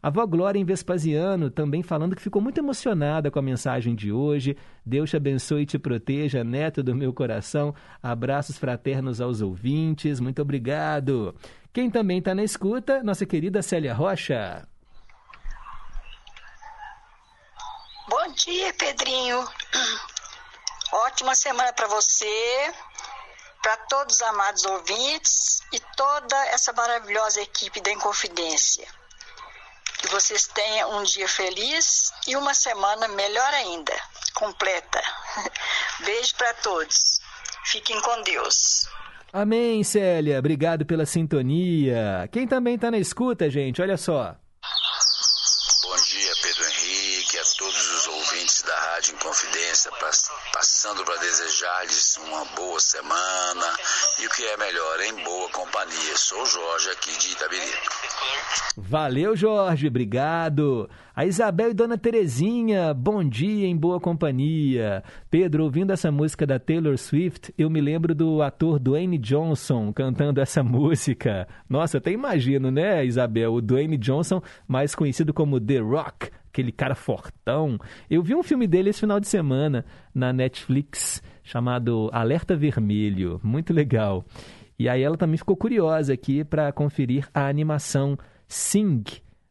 A avó Glória em Vespasiano também falando que ficou muito emocionada com a mensagem de hoje. Deus te abençoe e te proteja, neto do meu coração. Abraços fraternos aos ouvintes, muito obrigado. Quem também está na escuta, nossa querida Célia Rocha. Bom dia, Pedrinho. Ótima semana para você. Para todos os amados ouvintes e toda essa maravilhosa equipe da Inconfidência. Que vocês tenham um dia feliz e uma semana melhor ainda, completa. Beijo para todos. Fiquem com Deus. Amém, Célia. Obrigado pela sintonia. Quem também está na escuta, gente, olha só. Bom dia, Pedro Henrique, a todos os ouvintes da Rádio Inconfidência, pass- passando para desejar-lhes uma boa semana e o que é melhor, em boa companhia. Sou Jorge aqui de Itabirito. Valeu, Jorge, obrigado. A Isabel e Dona Terezinha, bom dia em boa companhia. Pedro, ouvindo essa música da Taylor Swift, eu me lembro do ator Dwayne Johnson cantando essa música. Nossa, até imagino, né, Isabel? O Dwayne Johnson, mais conhecido como The Rock, aquele cara fortão. Eu vi um filme dele esse final de semana na Netflix, chamado Alerta Vermelho. Muito legal. E aí ela também ficou curiosa aqui para conferir a animação Sing,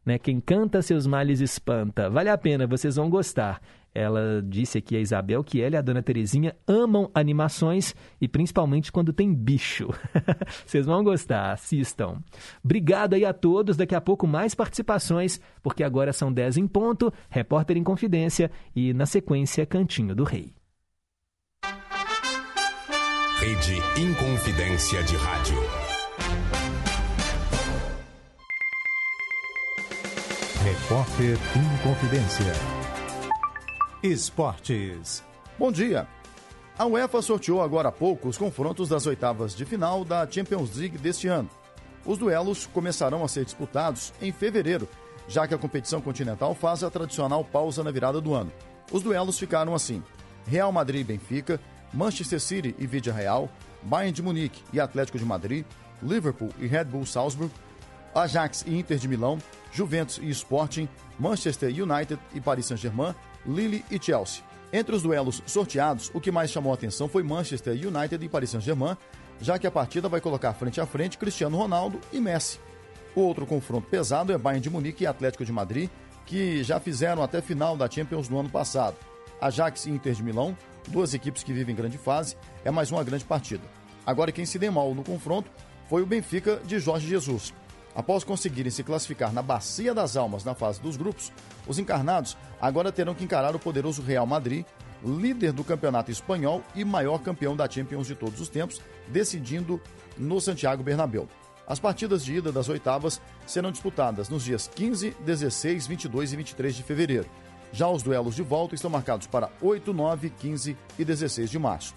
né? Quem canta seus males espanta. Vale a pena, vocês vão gostar. Ela disse aqui a Isabel que ela e a dona Terezinha amam animações e principalmente quando tem bicho. Vocês vão gostar, assistam. Obrigado aí a todos. Daqui a pouco mais participações, porque agora são 10 em ponto, repórter em confidência e na sequência Cantinho do Rei. Rede Inconfidência de Rádio. Repórter Inconfidência. Esportes. Bom dia. A UEFA sorteou agora há pouco os confrontos das oitavas de final da Champions League deste ano. Os duelos começarão a ser disputados em fevereiro, já que a competição continental faz a tradicional pausa na virada do ano. Os duelos ficaram assim: Real Madrid e Benfica, Manchester City e Vidia Real, Bayern de Munique e Atlético de Madrid, Liverpool e Red Bull Salzburg, Ajax e Inter de Milão, Juventus e Sporting, Manchester United e Paris Saint-Germain, Lille e Chelsea. Entre os duelos sorteados, o que mais chamou a atenção foi Manchester United e Paris Saint-Germain, já que a partida vai colocar frente a frente Cristiano Ronaldo e Messi. O outro confronto pesado é Bayern de Munique e Atlético de Madrid, que já fizeram até final da Champions no ano passado. Ajax e Inter de Milão, duas equipes que vivem grande fase, é mais uma grande partida. Agora quem se deu mal no confronto foi o Benfica de Jorge Jesus. Após conseguirem se classificar na Bacia das Almas na fase dos grupos, os encarnados agora terão que encarar o poderoso Real Madrid, líder do campeonato espanhol e maior campeão da Champions de todos os tempos, decidindo no Santiago Bernabéu. As partidas de ida das oitavas serão disputadas nos dias 15, 16, 22 e 23 de fevereiro. Já os duelos de volta estão marcados para 8, 9, 15 e 16 de março.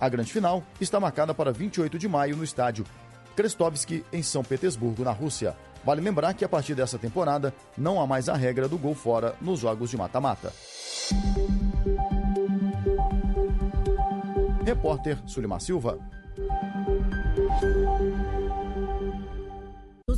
A grande final está marcada para 28 de maio no estádio Krestovsky, em São Petersburgo, na Rússia. Vale lembrar que a partir dessa temporada não há mais a regra do gol fora nos jogos de mata-mata. Repórter Sulimar Silva.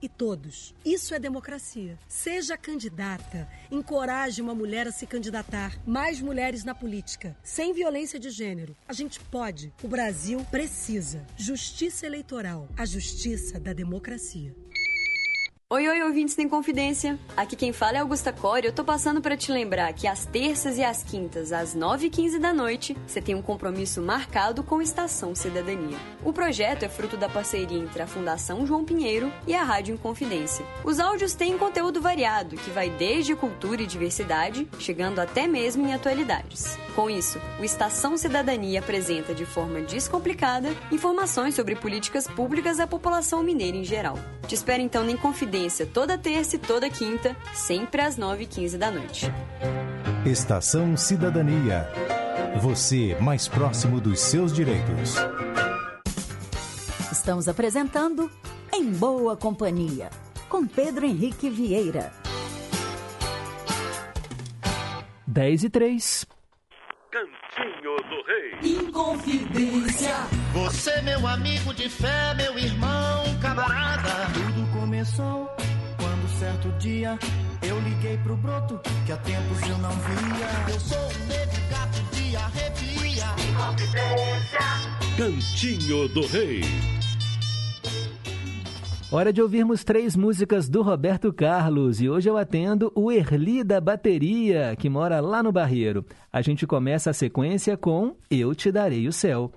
e todos. Isso é democracia. Seja candidata, encoraje uma mulher a se candidatar. Mais mulheres na política, sem violência de gênero. A gente pode. O Brasil precisa. Justiça eleitoral, a justiça da democracia. Oi, oi, ouvintes da Inconfidência. Aqui quem fala é Augusta Core. Eu tô passando para te lembrar que às terças e às quintas, às 9h15 da noite, você tem um compromisso marcado com Estação Cidadania. O projeto é fruto da parceria entre a Fundação João Pinheiro e a Rádio Inconfidência. Os áudios têm conteúdo variado, que vai desde cultura e diversidade, chegando até mesmo em atualidades. Com isso, o Estação Cidadania apresenta de forma descomplicada informações sobre políticas públicas à população mineira em geral. Te espero então na toda terça e toda quinta, sempre às 9h15 da noite. Estação Cidadania. Você mais próximo dos seus direitos. Estamos apresentando Em Boa Companhia, com Pedro Henrique Vieira. 10 e 3. Cantinho do Rei. Inconfidência. Você, meu amigo de fé, meu irmão, camarada começou quando certo dia eu liguei pro broto que há tempos eu não via. Eu sou um negro gato de arrepia. Cantinho do Rei. Hora de ouvirmos três músicas do Roberto Carlos e hoje eu atendo o Erli da Bateria, que mora lá no Barreiro. A gente começa a sequência com Eu Te Darei o Céu.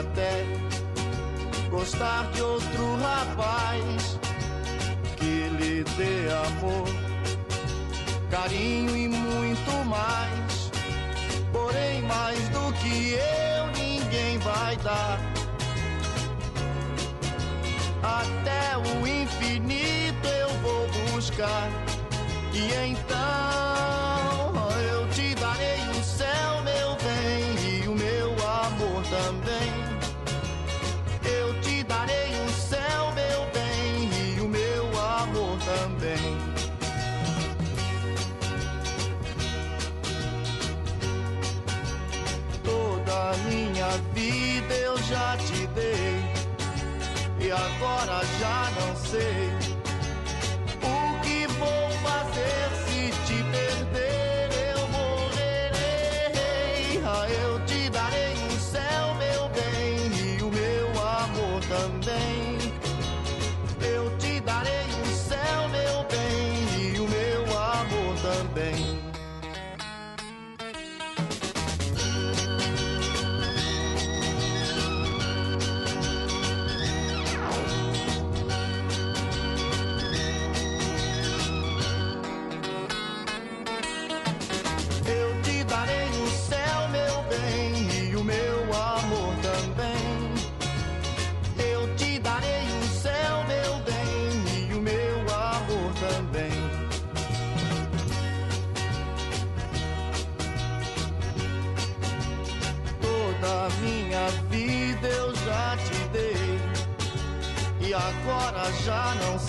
até gostar de outro rapaz que lhe dê amor, carinho e muito mais. Porém, mais do que eu, ninguém vai dar. Até o infinito eu vou buscar, e então. já te dei e agora já não sei.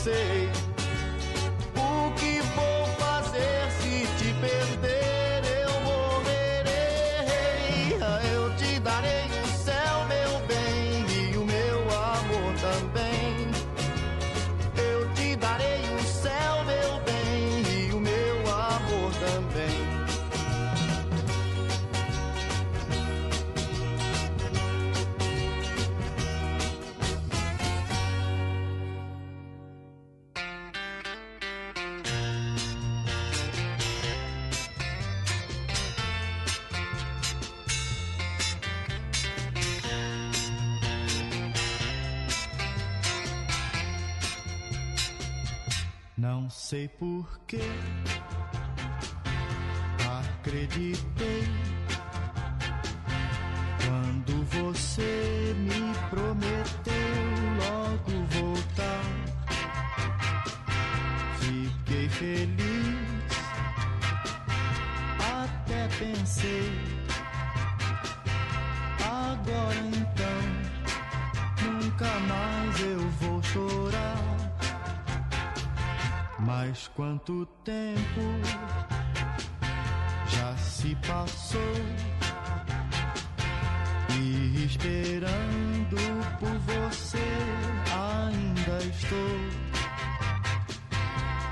say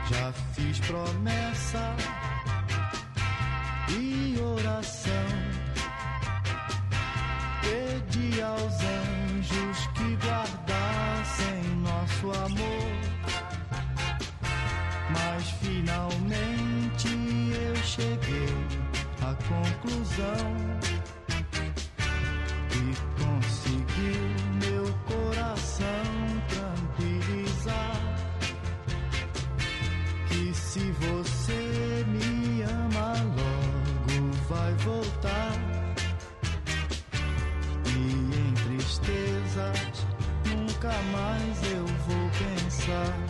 Já fiz promessa e oração. Pedi aos anjos que guardassem nosso amor. Mas finalmente eu cheguei à conclusão nunca mais eu vou pensar.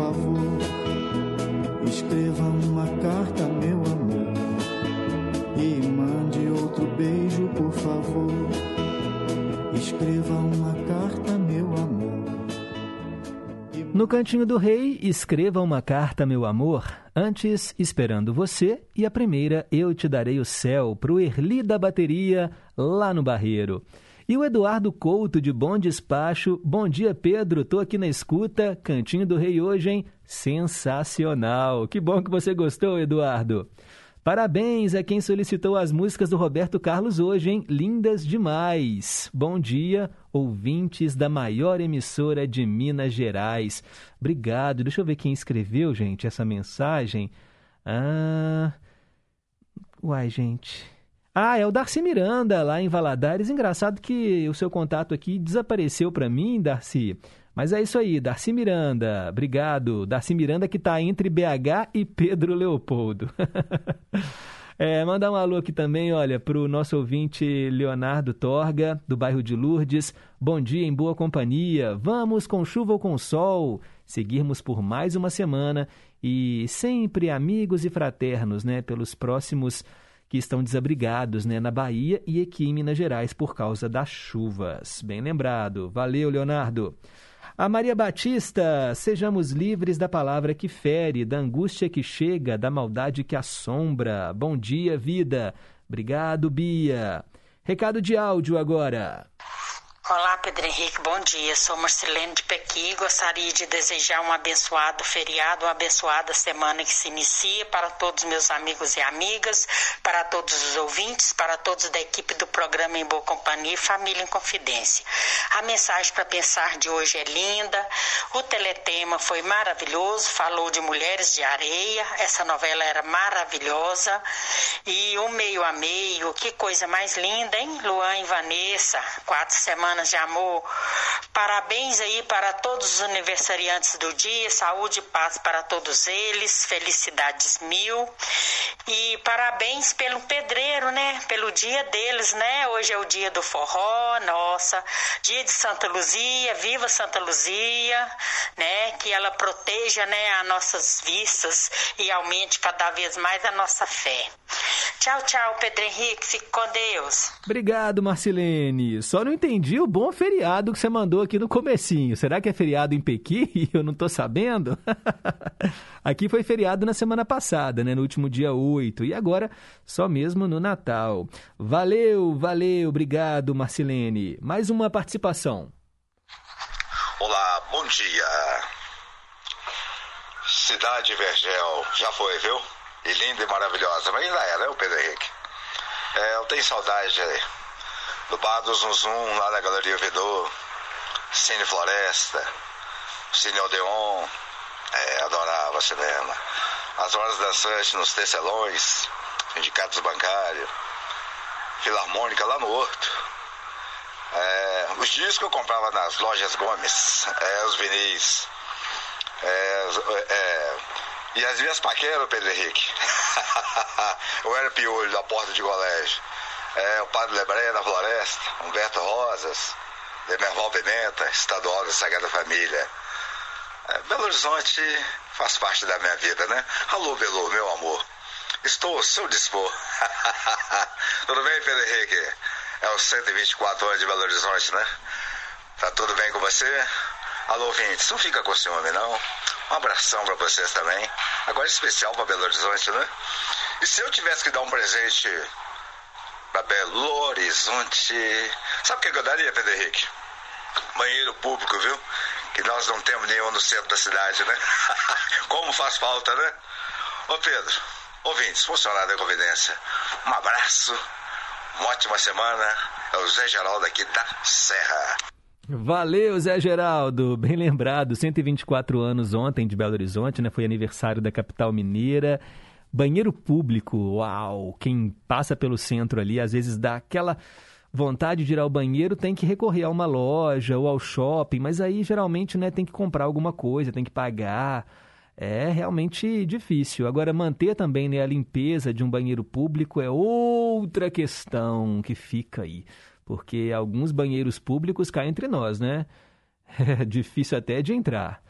Favor. Escreva uma carta, meu amor. E mande outro beijo, por favor. Escreva uma carta, meu amor. No Cantinho do Rei, escreva uma carta, meu amor. Antes, esperando você. E a primeira, eu te darei o céu, pro Erli da bateria, lá no Barreiro. E o Eduardo Couto, de Bom Despacho. Bom dia, Pedro. Tô aqui na escuta. Cantinho do Rei hoje, hein? Sensacional. Que bom que você gostou, Eduardo. Parabéns a quem solicitou as músicas do Roberto Carlos hoje, hein? Lindas demais. Bom dia, ouvintes da maior emissora de Minas Gerais. Obrigado. Deixa eu ver quem escreveu, gente, essa mensagem. Ah. Uai, gente. Ah, é o Darcy Miranda, lá em Valadares. Engraçado que o seu contato aqui desapareceu para mim, Darcy. Mas é isso aí, Darcy Miranda. Obrigado. Darcy Miranda que está entre BH e Pedro Leopoldo. É, mandar um alô aqui também, olha, para o nosso ouvinte Leonardo Torga, do bairro de Lourdes. Bom dia, em boa companhia. Vamos com chuva ou com sol, seguirmos por mais uma semana e sempre amigos e fraternos, né, pelos próximos que estão desabrigados, né, na Bahia e aqui em Minas Gerais por causa das chuvas. Bem lembrado. Valeu, Leonardo. A Maria Batista, sejamos livres da palavra que fere, da angústia que chega, da maldade que assombra. Bom dia, vida. Obrigado, Bia. Recado de áudio agora. Olá, Pedro Henrique, bom dia. Sou Marcelene de Pequi. Gostaria de desejar um abençoado feriado, uma abençoada semana que se inicia para todos meus amigos e amigas, para todos os ouvintes, para todos da equipe do programa Em Boa Companhia e Família em Confidência. A mensagem para pensar de hoje é linda. O teletema foi maravilhoso, falou de Mulheres de Areia. Essa novela era maravilhosa. E o meio a meio, que coisa mais linda, hein? Luan e Vanessa, quatro semanas de amor. Parabéns aí para todos os aniversariantes do dia, saúde e paz para todos eles, felicidades mil. E parabéns pelo pedreiro, né? Pelo dia deles, né? Hoje é o dia do forró, nossa. Dia de Santa Luzia, viva Santa Luzia, né? Que ela proteja, né, as nossas vistas e aumente cada vez mais a nossa fé. Tchau, tchau, Pedro Henrique. Fique com Deus. Obrigado, Marcelene. Só não entendi o bom feriado que você mandou aqui no comecinho. Será que é feriado em Pequim eu não tô sabendo? aqui foi feriado na semana passada, né? No último dia 8. E agora só mesmo no Natal. Valeu, valeu. Obrigado, Marcelene. Mais uma participação. Olá, bom dia. Cidade Vergel, já foi, viu? E linda e maravilhosa, mas ainda é, né, o Pedro Henrique? É, eu tenho saudade do Bar do Zum Zum, lá da Galeria Vidor, Cine Floresta, Cine Odeon, é, adorava cinema. As horas dançantes nos tecelões, sindicatos bancários, Filarmônica lá no Horto. É, os discos eu comprava nas lojas Gomes, é, os vinis. É, é, e as minhas paqueras, Pedro Henrique. eu era piolho da porta de colégio. É, o Padre Lebreia da Floresta, Humberto Rosas, Demerval Pimenta, Estadual da Sagrada Família. É, Belo Horizonte faz parte da minha vida, né? Alô, Belo, meu amor. Estou ao seu dispor. tudo bem, Pedro Henrique? É os 124 anos de Belo Horizonte, né? Tá tudo bem com você? Alô, ouvintes, não fica com ciúme, não. Um abração para vocês também. Agora especial para Belo Horizonte, né? E se eu tivesse que dar um presente para Belo Horizonte, sabe o que eu daria, Pedro Henrique? Banheiro público, viu? Que nós não temos nenhum no centro da cidade, né? Como faz falta, né? Ô Pedro, ouvintes, funcionário da Convidência, um abraço, uma ótima semana. É o Zé Geraldo aqui da Serra. Valeu, Zé Geraldo. Bem lembrado, 124 anos ontem de Belo Horizonte, né? Foi aniversário da capital mineira. Banheiro público, uau! Quem passa pelo centro ali, às vezes dá aquela vontade de ir ao banheiro, tem que recorrer a uma loja ou ao shopping, mas aí geralmente, né, tem que comprar alguma coisa, tem que pagar. É realmente difícil. Agora, manter também né, a limpeza de um banheiro público é outra questão que fica aí porque alguns banheiros públicos caem entre nós, né? É difícil até de entrar.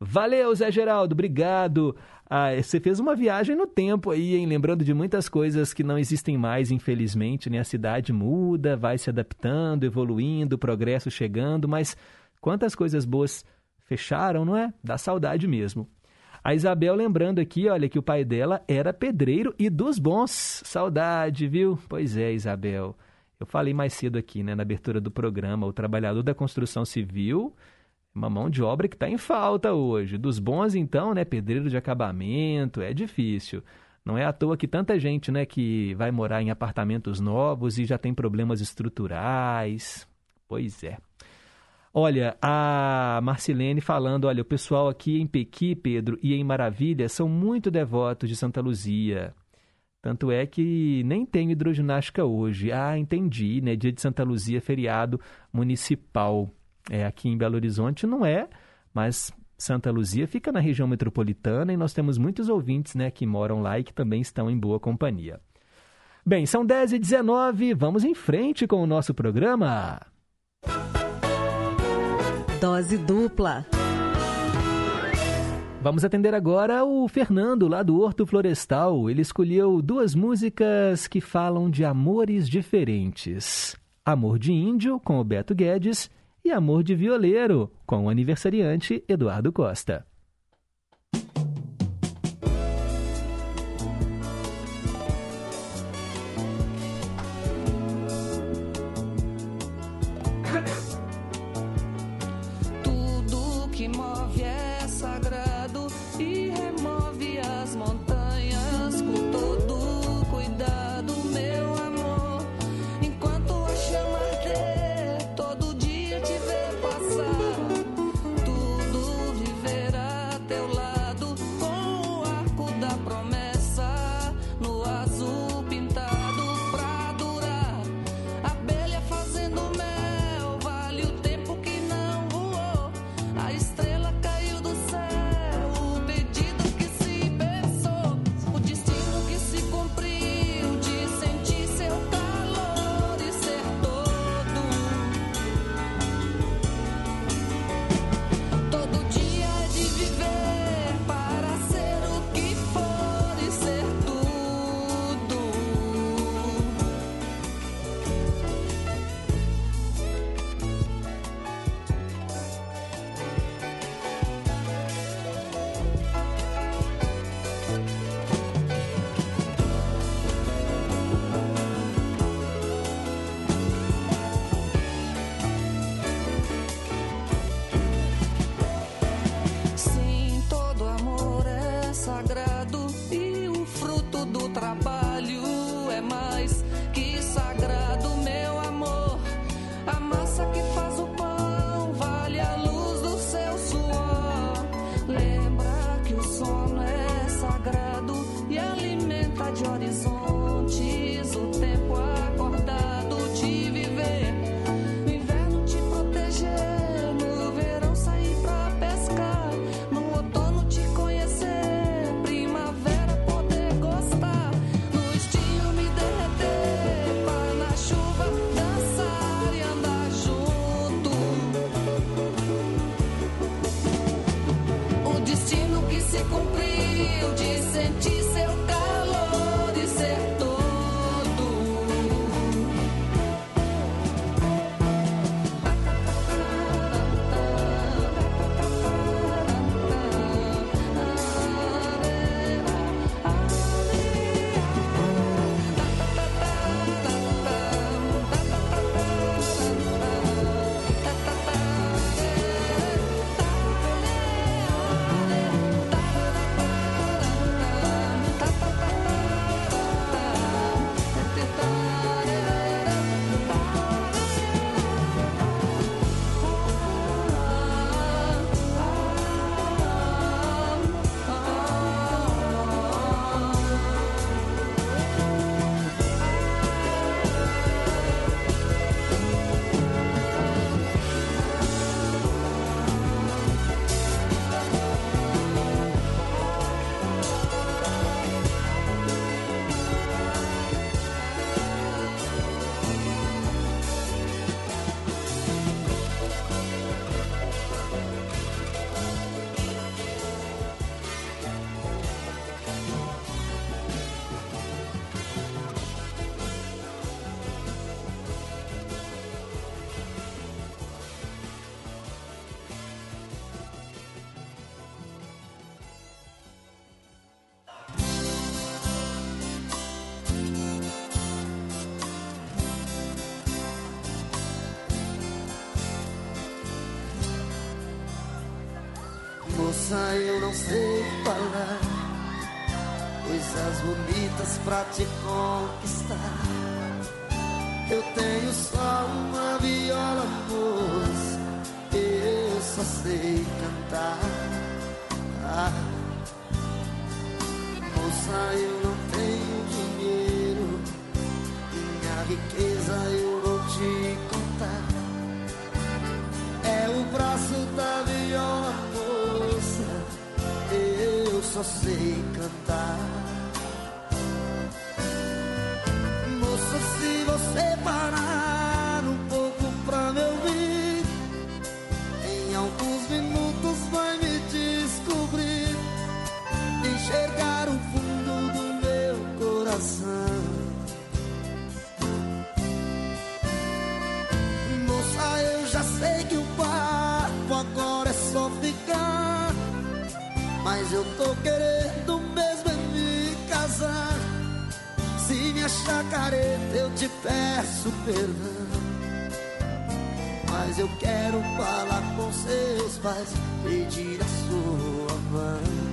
Valeu, Zé Geraldo, obrigado. Ah, você fez uma viagem no tempo aí, hein? Lembrando de muitas coisas que não existem mais, infelizmente, né? A cidade muda, vai se adaptando, evoluindo, progresso chegando, mas quantas coisas boas fecharam, não é? Dá saudade mesmo. A Isabel lembrando aqui, olha, que o pai dela era pedreiro e dos bons. Saudade, viu? Pois é, Isabel. Eu falei mais cedo aqui, né, na abertura do programa, o trabalhador da construção civil, uma mão de obra que está em falta hoje. Dos bons, então, né, pedreiro de acabamento, é difícil. Não é à toa que tanta gente, né, que vai morar em apartamentos novos e já tem problemas estruturais. Pois é. Olha, a Marcilene falando, olha, o pessoal aqui em Pequi, Pedro, e em Maravilha são muito devotos de Santa Luzia. Tanto é que nem tenho hidroginástica hoje. Ah, entendi, né? Dia de Santa Luzia, feriado municipal. É, aqui em Belo Horizonte não é, mas Santa Luzia fica na região metropolitana e nós temos muitos ouvintes né, que moram lá e que também estão em boa companhia. Bem, são 10 e 19 vamos em frente com o nosso programa. Dose dupla. Vamos atender agora o Fernando, lá do Horto Florestal. Ele escolheu duas músicas que falam de amores diferentes: Amor de Índio, com o Beto Guedes, e Amor de Violeiro, com o aniversariante Eduardo Costa. Não sei falar coisas bonitas pra te conquistar. Eu tenho só uma viola, moça, eu só sei cantar. Ah, moça, eu não só sei cantar. Moça, se você parar Se me achar careta, eu te peço perdão. Mas eu quero falar com seus pais, pedir a sua mão.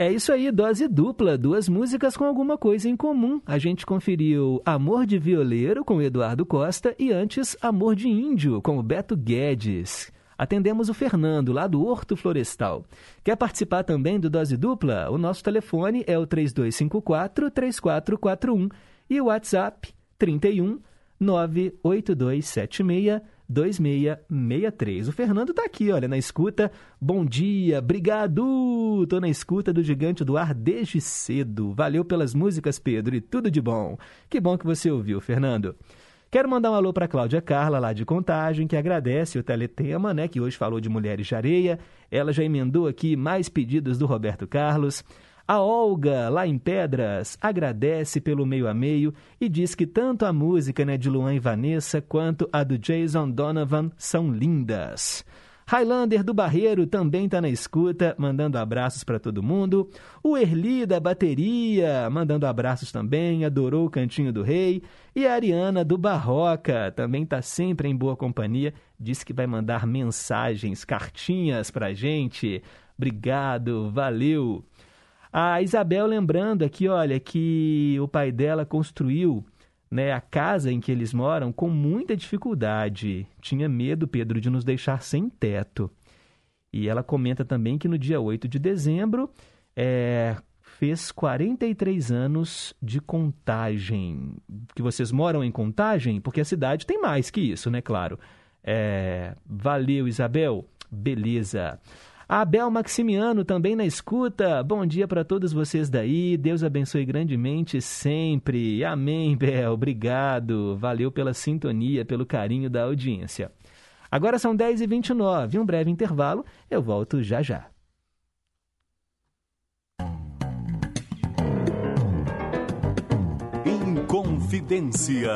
É isso aí, dose dupla, duas músicas com alguma coisa em comum. A gente conferiu Amor de Violeiro com Eduardo Costa e antes Amor de Índio com o Beto Guedes. Atendemos o Fernando, lá do Horto Florestal. Quer participar também do Dose Dupla? O nosso telefone é o 3254-3441 e o WhatsApp 31 98276 2663. O Fernando tá aqui, olha, na escuta. Bom dia, obrigado! Tô na escuta do Gigante do Ar desde cedo. Valeu pelas músicas, Pedro, e tudo de bom. Que bom que você ouviu, Fernando. Quero mandar um alô para Cláudia Carla, lá de Contagem, que agradece o teletema, né, que hoje falou de Mulheres de Areia. Ela já emendou aqui mais pedidos do Roberto Carlos. A Olga, lá em Pedras, agradece pelo meio a meio e diz que tanto a música né, de Luan e Vanessa quanto a do Jason Donovan são lindas. Highlander do Barreiro também está na escuta, mandando abraços para todo mundo. O Erli da Bateria, mandando abraços também, adorou o Cantinho do Rei. E a Ariana do Barroca, também está sempre em boa companhia, disse que vai mandar mensagens, cartinhas para gente. Obrigado, valeu. A Isabel lembrando aqui, olha, que o pai dela construiu né, a casa em que eles moram com muita dificuldade. Tinha medo, Pedro, de nos deixar sem teto. E ela comenta também que no dia 8 de dezembro é, fez 43 anos de Contagem. Que vocês moram em Contagem? Porque a cidade tem mais que isso, né? Claro. É, valeu, Isabel. Beleza. Abel Maximiano também na escuta. Bom dia para todos vocês daí. Deus abençoe grandemente sempre. Amém, Bel. Obrigado. Valeu pela sintonia, pelo carinho da audiência. Agora são 10h29. Um breve intervalo. Eu volto já já. Inconfidência.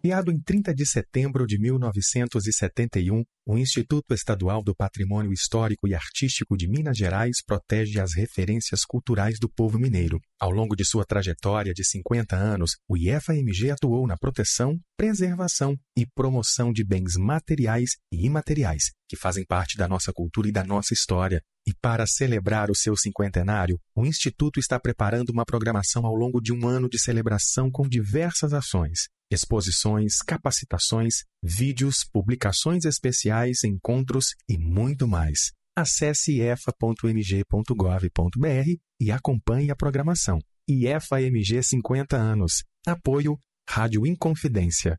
Criado em 30 de setembro de 1971, o Instituto Estadual do Patrimônio Histórico e Artístico de Minas Gerais protege as referências culturais do povo mineiro. Ao longo de sua trajetória de 50 anos, o IFAMG atuou na proteção, preservação e promoção de bens materiais e imateriais que fazem parte da nossa cultura e da nossa história. E para celebrar o seu cinquentenário, o Instituto está preparando uma programação ao longo de um ano de celebração com diversas ações, exposições, capacitações, vídeos, publicações especiais, encontros e muito mais. Acesse efa.mg.gov.br e acompanhe a programação. IFAMG 50 anos. Apoio Rádio Inconfidência.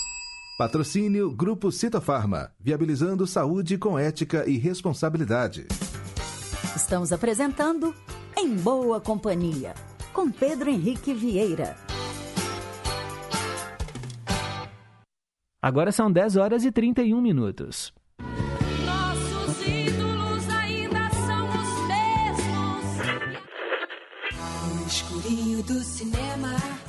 Patrocínio Grupo Citofarma, viabilizando saúde com ética e responsabilidade. Estamos apresentando Em Boa Companhia, com Pedro Henrique Vieira. Agora são 10 horas e 31 minutos. Nossos ídolos ainda são os mesmos. No escurinho do cinema.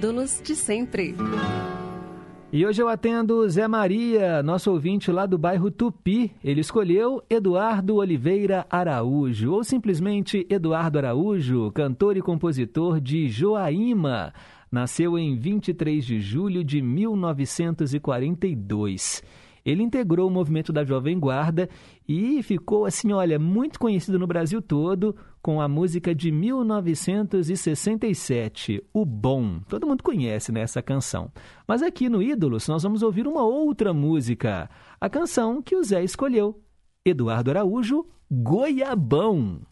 Ídolos de sempre. E hoje eu atendo Zé Maria, nosso ouvinte lá do bairro Tupi. Ele escolheu Eduardo Oliveira Araújo, ou simplesmente Eduardo Araújo, cantor e compositor de Joaíma. Nasceu em 23 de julho de 1942. Ele integrou o movimento da Jovem Guarda e ficou, assim, olha, muito conhecido no Brasil todo com a música de 1967, O Bom. Todo mundo conhece né, essa canção. Mas aqui no Ídolos nós vamos ouvir uma outra música, a canção que o Zé escolheu, Eduardo Araújo, Goiabão.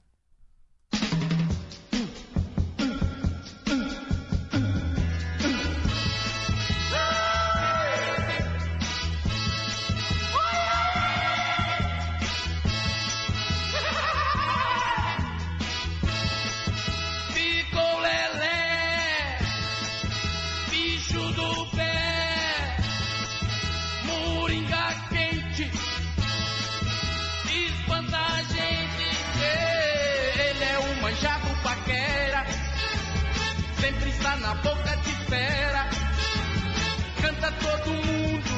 Boca de fera, canta todo mundo,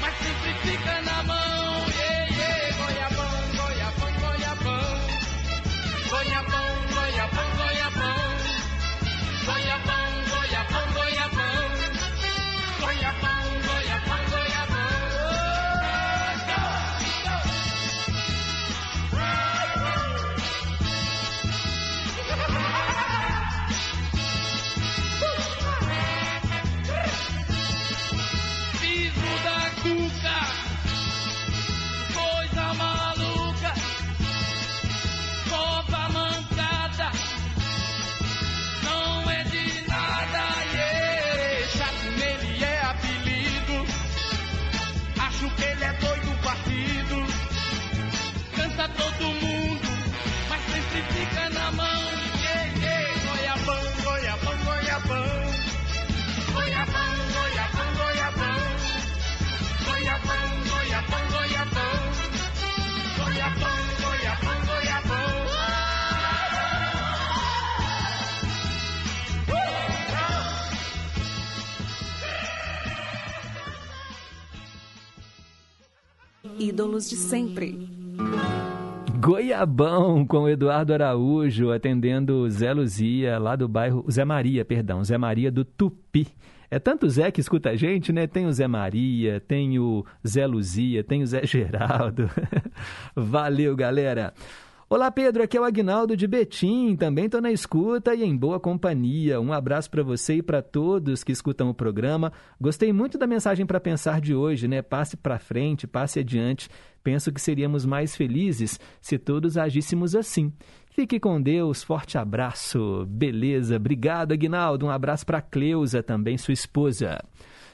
mas sempre fica na mão. Ei, ei, goiabão, goiabão, goiabão. Goiabão, Ídolos de sempre. Goiabão com Eduardo Araújo atendendo Zé Luzia lá do bairro Zé Maria, perdão, Zé Maria do Tupi. É tanto Zé que escuta a gente, né? Tem o Zé Maria, tem o Zé Luzia, tem o Zé Geraldo. Valeu, galera. Olá, Pedro. Aqui é o Agnaldo de Betim. Também estou na escuta e em boa companhia. Um abraço para você e para todos que escutam o programa. Gostei muito da mensagem para pensar de hoje, né? Passe para frente, passe adiante. Penso que seríamos mais felizes se todos agíssemos assim. Fique com Deus, forte abraço. Beleza, obrigado, Aguinaldo. Um abraço para Cleusa, também sua esposa.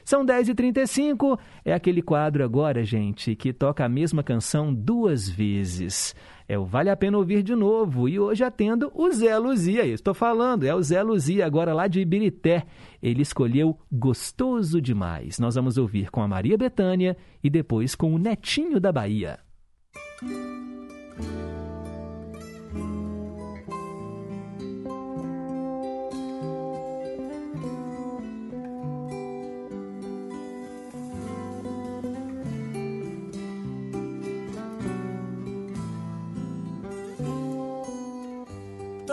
São 10h35, é aquele quadro agora, gente, que toca a mesma canção duas vezes. É o Vale a Pena Ouvir de Novo. E hoje atendo o Zé Luzia. Estou falando, é o Zé Luzia, agora lá de Ibirité. Ele escolheu Gostoso Demais. Nós vamos ouvir com a Maria Bethânia e depois com o Netinho da Bahia.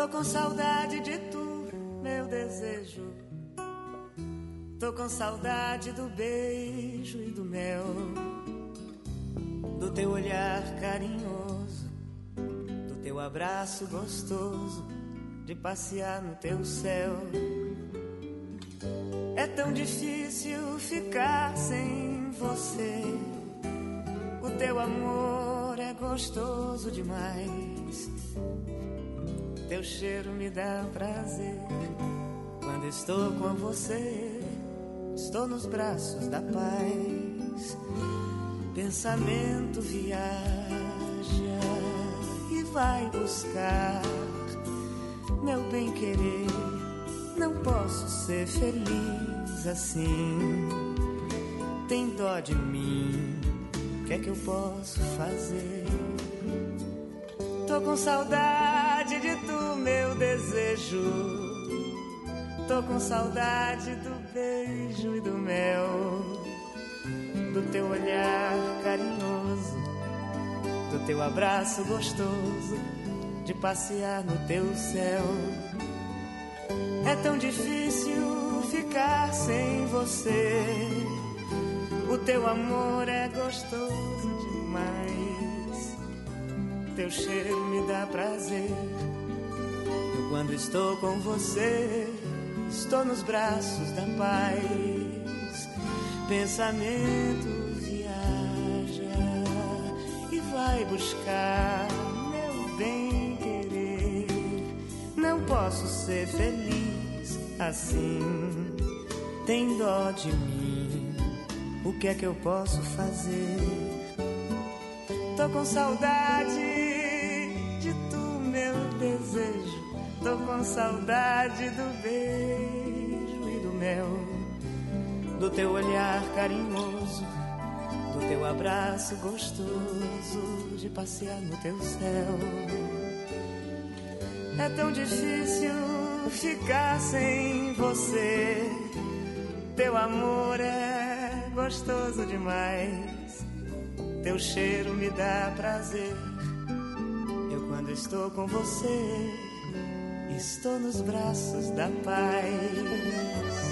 Tô com saudade de tu, meu desejo. Tô com saudade do beijo e do mel, do teu olhar carinhoso, do teu abraço gostoso, de passear no teu céu. É tão difícil ficar sem você. O teu amor é gostoso demais. Teu cheiro me dá prazer. Quando estou com você, estou nos braços da paz. Pensamento viaja e vai buscar meu bem querer. Não posso ser feliz assim. Tem dó de mim, o que é que eu posso fazer? Tô com saudade de tu, meu desejo. Tô com saudade do beijo e do mel, do teu olhar carinhoso, do teu abraço gostoso, de passear no teu céu. É tão difícil ficar sem você. O teu amor é gostoso demais. Teu cheiro me dá prazer. Eu, quando estou com você, estou nos braços da paz. Pensamento viaja e vai buscar meu bem querer. Não posso ser feliz assim. Tem dó de mim. O que é que eu posso fazer? Tô com saudade meu desejo. Tô com saudade do beijo e do mel, do teu olhar carinhoso, do teu abraço gostoso, de passear no teu céu. É tão difícil ficar sem você. Teu amor é gostoso demais. Teu cheiro me dá prazer. Quando estou com você, estou nos braços da paz.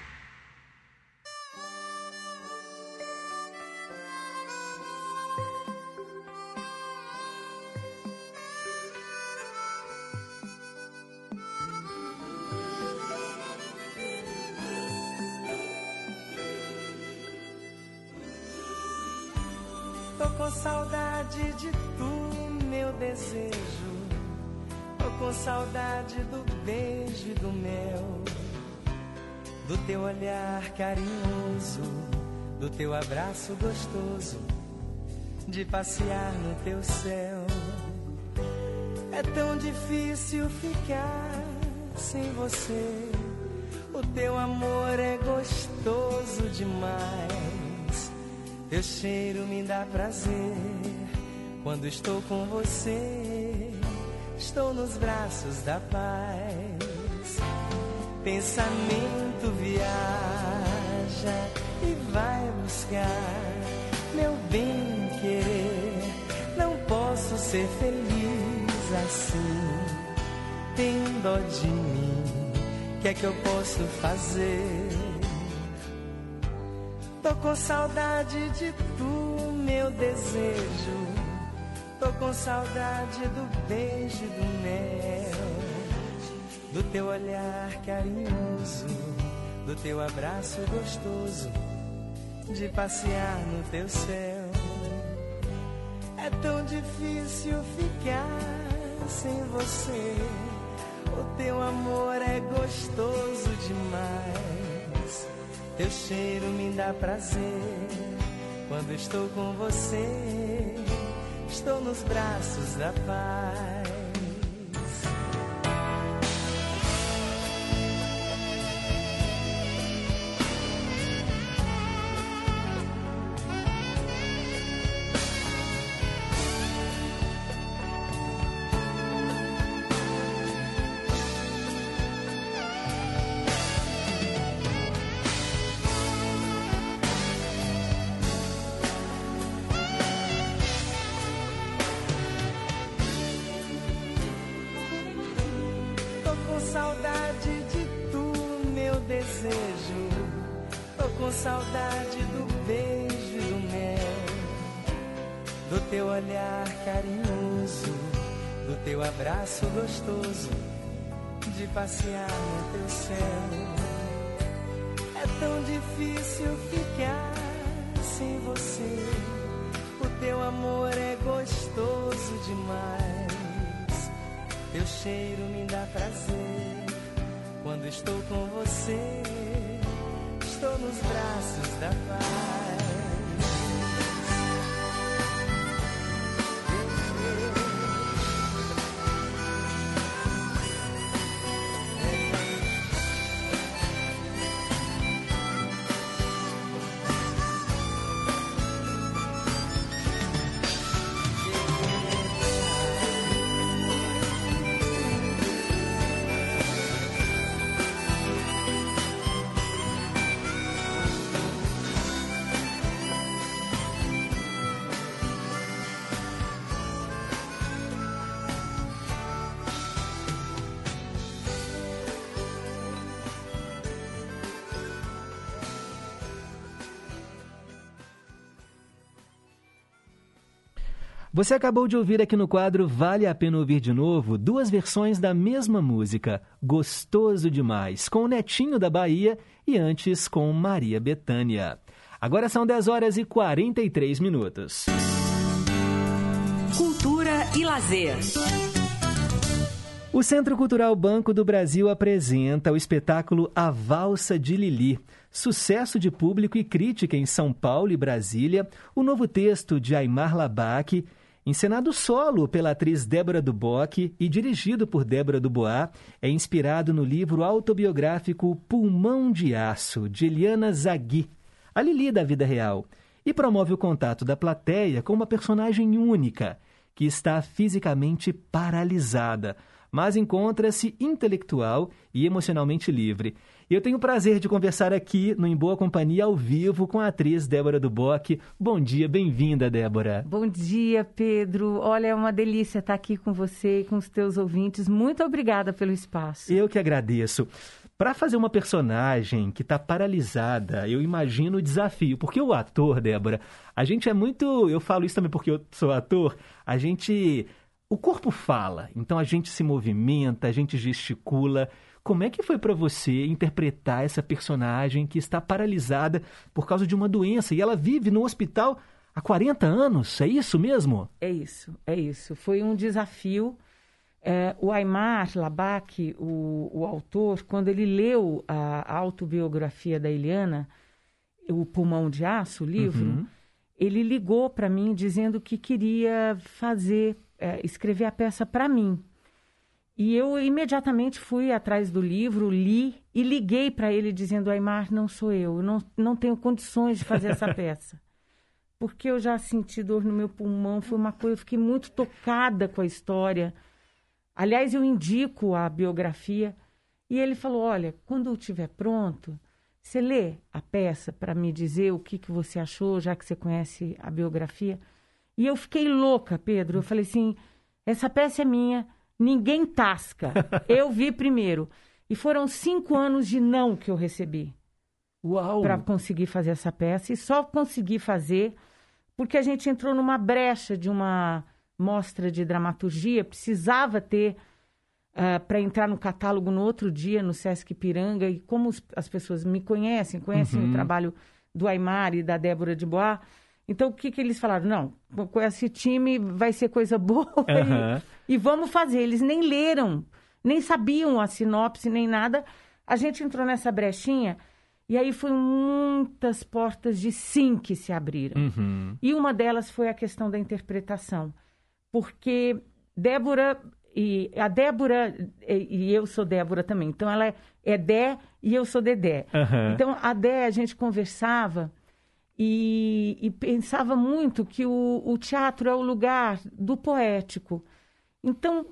Passear no teu céu. É tão difícil ficar sem você. O teu amor é gostoso demais. Teu cheiro me dá prazer quando estou com você. Estou nos braços da paz. Pensamento viaja e vai buscar ser feliz assim. Tem dó de mim. O que é que eu posso fazer? Tô com saudade de tu, meu desejo. Tô com saudade do beijo do mel, do teu olhar carinhoso, do teu abraço gostoso, de passear no teu céu. É tão difícil ficar sem você. O teu amor é gostoso demais. Teu cheiro me dá prazer quando estou com você. Estou nos braços da paz. Passear no teu céu. É tão difícil ficar sem você. O teu amor é gostoso demais. Teu cheiro me dá prazer quando estou com você. Estou nos braços da paz. Você acabou de ouvir aqui no quadro Vale a Pena Ouvir de Novo duas versões da mesma música, Gostoso Demais, com o Netinho da Bahia e antes com Maria Bethânia. Agora são 10 horas e 43 minutos. Cultura e lazer. O Centro Cultural Banco do Brasil apresenta o espetáculo A Valsa de Lili. Sucesso de público e crítica em São Paulo e Brasília, o novo texto de Aymar Labac, encenado solo pela atriz Débora Duboc e dirigido por Débora Dubois, é inspirado no livro autobiográfico Pulmão de Aço, de Eliana Zagui, a Lili da vida real, e promove o contato da plateia com uma personagem única, que está fisicamente paralisada, mas encontra-se intelectual e emocionalmente livre. E eu tenho o prazer de conversar aqui no Em Boa Companhia ao vivo com a atriz Débora Duboc. Bom dia, bem-vinda, Débora. Bom dia, Pedro. Olha, é uma delícia estar aqui com você e com os teus ouvintes. Muito obrigada pelo espaço. Eu que agradeço. Para fazer uma personagem que está paralisada, eu imagino o desafio. Porque o ator, Débora, a gente é muito. Eu falo isso também porque eu sou ator. A gente. O corpo fala, então a gente se movimenta, a gente gesticula. Como é que foi para você interpretar essa personagem que está paralisada por causa de uma doença e ela vive no hospital há 40 anos? É isso mesmo? É isso, é isso. Foi um desafio. É, o Aymar Labak, o, o autor, quando ele leu a autobiografia da Eliana, O Pulmão de Aço, o livro, Uhum. ele ligou para mim dizendo que queria fazer, é, escrever a peça para mim. E eu imediatamente fui atrás do livro, li e liguei para ele dizendo: Aymar, não sou eu, eu não, não tenho condições de fazer essa peça. Porque eu já senti dor no meu pulmão, foi uma coisa, eu fiquei muito tocada com a história. Aliás, eu indico a biografia. E ele falou: Olha, quando estiver pronto, você lê a peça para me dizer o que, que você achou, já que você conhece a biografia. E eu fiquei louca, Pedro. Eu falei assim: essa peça é minha, ninguém tasca. Eu vi primeiro. E foram cinco anos de não que eu recebi. Uau! Para conseguir fazer essa peça. E só consegui fazer porque a gente entrou numa brecha de uma mostra de dramaturgia, precisava ter para entrar no catálogo no outro dia no Sesc Piranga e como as pessoas me conhecem, conhecem Uhum. o trabalho do Aymar e da Débora de Bois, então o que que eles falaram? Não, com- esse time vai ser coisa boa e- Aham. e, vamos fazer. Eles nem leram, nem sabiam a sinopse nem nada. A gente entrou nessa brechinha e aí foi muitas portas de sim que se abriram. Uhum. E uma delas foi a questão da interpretação. Porque Débora, e a Débora, e, e eu sou Débora também, então ela é, é Dé e eu sou Dedé. Aham. Então a Dé, a gente conversava e, e pensava muito que o, o teatro é o lugar do poético. Então,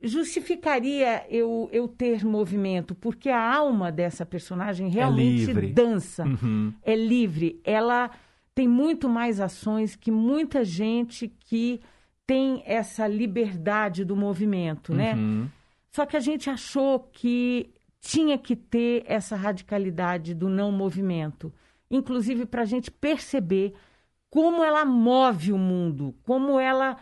justificaria eu, eu ter movimento, porque a alma dessa personagem realmente livre. dança Uhum. é livre. Ela tem muito mais ações que muita gente que tem essa liberdade do movimento, né? Uhum. Só que a gente achou que tinha que ter essa radicalidade do não movimento, inclusive para a gente perceber como ela move o mundo, como ela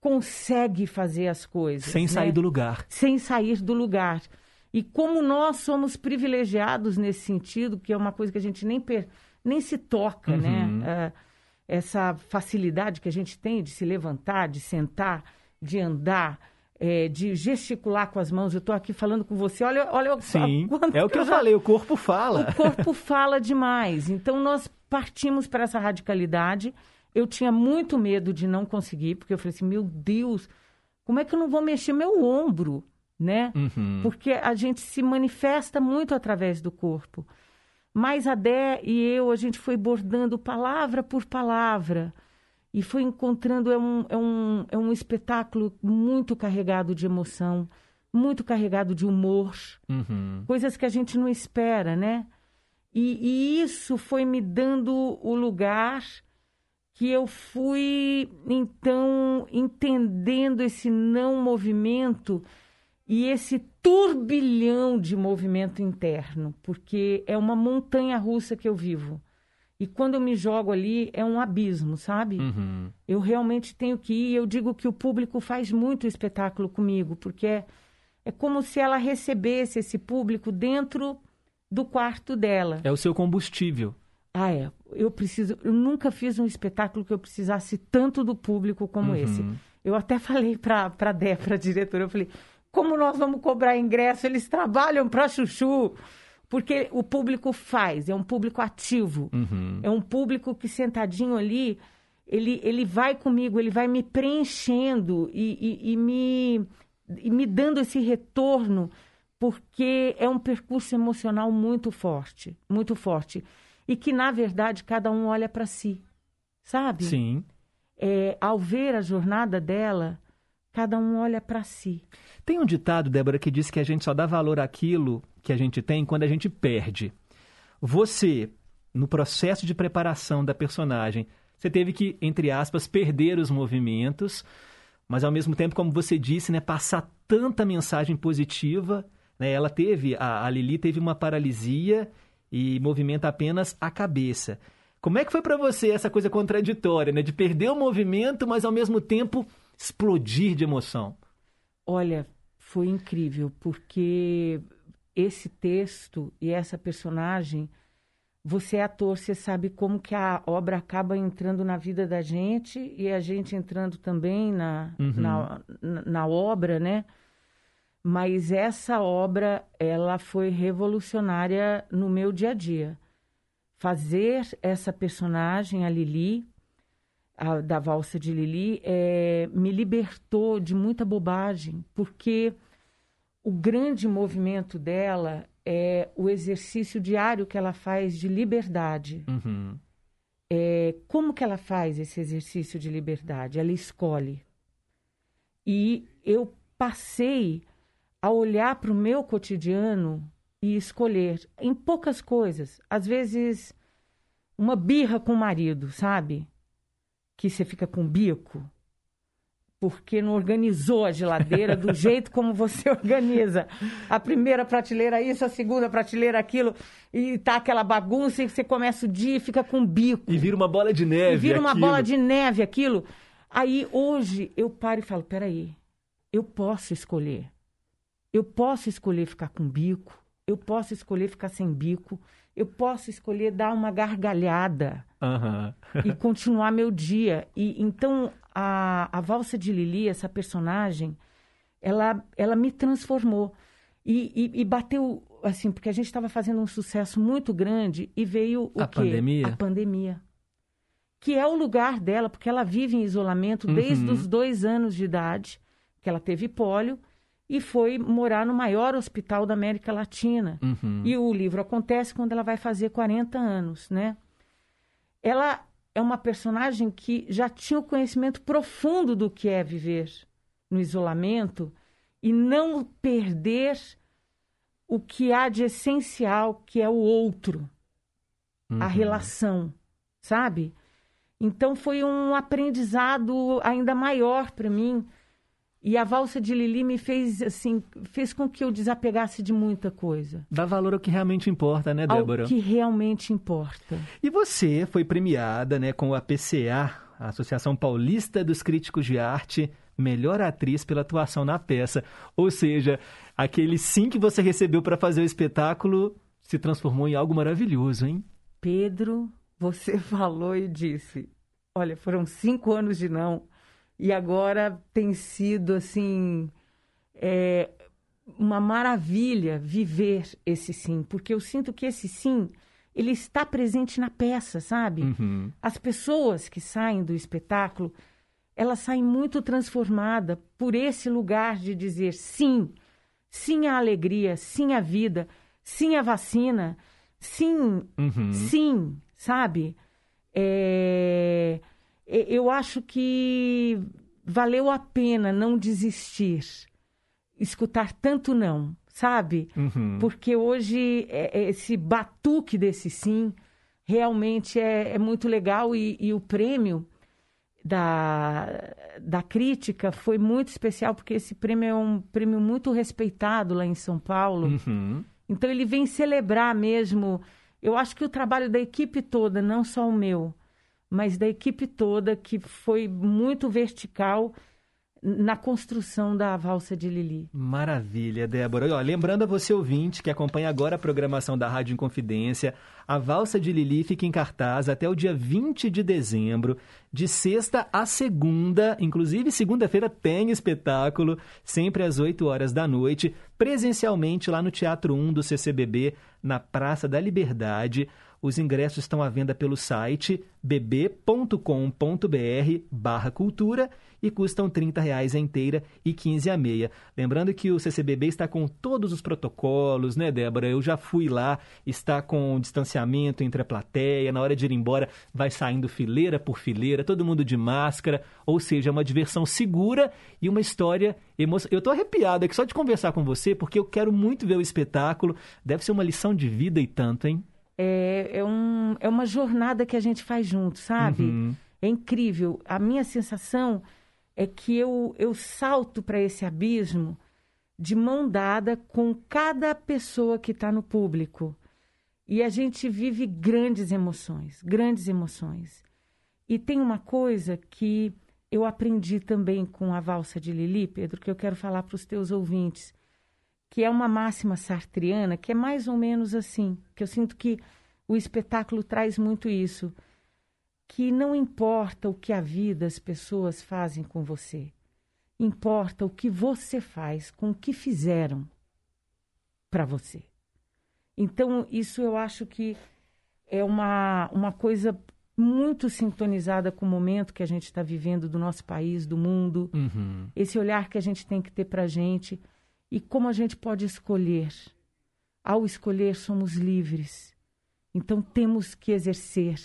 consegue fazer as coisas. Sem né? sair do lugar. sem sair do lugar. E como nós somos privilegiados nesse sentido, que é uma coisa que a gente nem, per- nem se toca, Uhum. né? Ah, essa facilidade que a gente tem de se levantar, de sentar, de andar, eh, de gesticular com as mãos. Eu estou aqui falando com você, olha, olha Sim, é o que eu já- falei, o corpo fala. o corpo fala demais. Então, nós partimos para essa radicalidade. Eu tinha muito medo de não conseguir, porque eu falei assim, meu Deus, como é que eu não vou mexer meu ombro, né? Uhum. Porque a gente se manifesta muito através do corpo. Mas a Dé e eu, a gente foi bordando palavra por palavra e foi encontrando. É um, é um, é um espetáculo muito carregado de emoção, muito carregado de humor Uhum. coisas que a gente não espera, né? E, e isso foi me dando o lugar que eu fui, então, entendendo esse não movimento e esse turbilhão de movimento interno, porque é uma montanha russa que eu vivo. E quando eu me jogo ali, é um abismo, sabe? Uhum. Eu realmente tenho que ir. Eu digo que o público faz muito espetáculo comigo, porque é, é como se ela recebesse esse público dentro do quarto dela. É o seu combustível. Ah, é. Eu preciso. Eu nunca fiz um espetáculo que eu precisasse tanto do público como Uhum. esse. Eu até falei para a Dé, para a diretora, eu falei: como nós vamos cobrar ingresso? Eles trabalham para Chuchu. Porque o público faz, é um público ativo. Uhum. É um público que sentadinho ali, ele, ele vai comigo, ele vai me preenchendo e, e, e me, e me dando esse retorno, porque é um percurso emocional muito forte, muito forte. E que, na verdade, cada um olha para si, sabe? Sim. É, ao ver a jornada dela, cada um olha para si. Tem um ditado, Débora, que diz que a gente só dá valor àquilo que a gente tem quando a gente perde. Você, no processo de preparação da personagem, você teve que, entre aspas, perder os movimentos, mas ao mesmo tempo, como você disse, né, passar tanta mensagem positiva. Né, ela teve, a, a Lili teve uma paralisia e movimenta apenas a cabeça. Como é que foi para você essa coisa contraditória, né, de perder o movimento, mas ao mesmo tempo explodir de emoção? Olha, foi incrível, porque esse texto e essa personagem, você é ator, você sabe como que a obra acaba entrando na vida da gente e a gente entrando também na, Uhum. na, na, na obra, né? Mas essa obra, ela foi revolucionária no meu dia a dia. Fazer essa personagem, a Lili, a- da valsa de Lili, é, me libertou de muita bobagem, porque o grande movimento dela é o exercício diário que ela faz de liberdade. Uhum. É, como que ela faz esse exercício de liberdade? Ela escolhe. E eu passei a olhar para o meu cotidiano e escolher em poucas coisas. Às vezes, uma birra com o marido, sabe? Que você fica com bico porque não organizou a geladeira do jeito como você organiza. A primeira prateleira isso, a segunda prateleira aquilo, e tá aquela bagunça e você começa o dia e fica com bico. E vira uma bola de neve. E vira uma aquilo. bola de neve aquilo. Aí hoje eu paro e falo, peraí, eu posso escolher. Eu posso escolher ficar com bico, eu posso escolher ficar sem bico, eu posso escolher dar uma gargalhada Aham. e continuar meu dia. E então a, a valsa de Lili, essa personagem, ela, ela me transformou e, e, e bateu assim, porque a gente estava fazendo um sucesso muito grande e veio o A quê? pandemia? A pandemia. Que é o lugar dela, porque ela vive em isolamento desde Uhum. os dois anos de idade, que ela teve pólio, e foi morar no maior hospital da América Latina. Uhum. E o livro acontece quando ela vai fazer 40 anos, né? Ela é uma personagem que já tinha o conhecimento profundo do que é viver no isolamento e não perder o que há de essencial, que é o outro, a Uhum. relação, sabe? Então foi um aprendizado ainda maior para mim. E a valsa de Lili me fez assim, fez com que eu desapegasse de muita coisa. Dá valor ao que realmente importa, né, Ao Débora? que realmente importa. E você foi premiada né, com a PCA, a Associação Paulista dos Críticos de Arte, melhor atriz pela atuação na peça. Ou seja, aquele sim que você recebeu para fazer o espetáculo se transformou em algo maravilhoso, hein? Pedro, você falou e disse: Olha, foram cinco anos de não, e agora tem sido assim é, uma maravilha viver esse sim, porque eu sinto que esse sim ele está presente na peça, sabe? Uhum. As pessoas que saem do espetáculo, elas saem muito transformadas por esse lugar de dizer sim, sim à alegria, sim à vida, sim à vacina, sim, Uhum. sim, sabe? É, eu acho que valeu a pena não desistir, escutar tanto não, sabe? Uhum. Porque hoje é- é esse batuque desse sim realmente é, é muito legal e, e o prêmio da, da crítica foi muito especial, porque esse prêmio é um prêmio muito respeitado lá em São Paulo. Uhum. Então ele vem celebrar mesmo. Eu acho que o trabalho da equipe toda, não só o meu, mas da equipe toda, que foi muito vertical na construção da valsa de Lili. Maravilha, Débora. Ó, lembrando a você ouvinte que acompanha agora a programação da Rádio Inconfidência, a Valsa de Lili fica em cartaz até o dia 20 de dezembro, de sexta a segunda, inclusive segunda-feira tem espetáculo, sempre às 8 horas da noite, presencialmente lá no Teatro 1 do CCBB, na Praça da Liberdade. Os ingressos estão à venda pelo site bb.com.br cultura e custam 30 reais a inteira e 15 a meia. Lembrando que o CCBB está com todos os protocolos, né, Débora? Eu já fui lá, está com distanciamento entre a plateia, na hora de ir embora vai saindo fileira por fileira, todo mundo de máscara, ou seja, é uma diversão segura e uma história emocionante. Eu tô arrepiado aqui só de conversar com você, porque eu quero muito ver o espetáculo. Deve ser uma lição de vida e tanto, hein? É, é, um, é uma jornada que a gente faz junto, sabe? Uhum. É incrível. A minha sensação é que eu, eu salto para esse abismo de mão dada com cada pessoa que está no público. E a gente vive grandes emoções, grandes emoções. E tem uma coisa que eu aprendi também com a valsa de Lili, Pedro, que eu quero falar para os teus ouvintes, que é uma máxima sartriana, que é mais ou menos assim, que eu sinto que o espetáculo traz muito isso, que não importa o que a vida, as pessoas fazem com você, importa o que você faz com o que fizeram para você. Então, isso eu acho que é uma, uma coisa muito sintonizada com o momento que a gente está vivendo do nosso país, do mundo. Uhum. Esse olhar que a gente tem que ter para a gente e como a gente pode escolher. Ao escolher, somos livres. Então, temos que exercer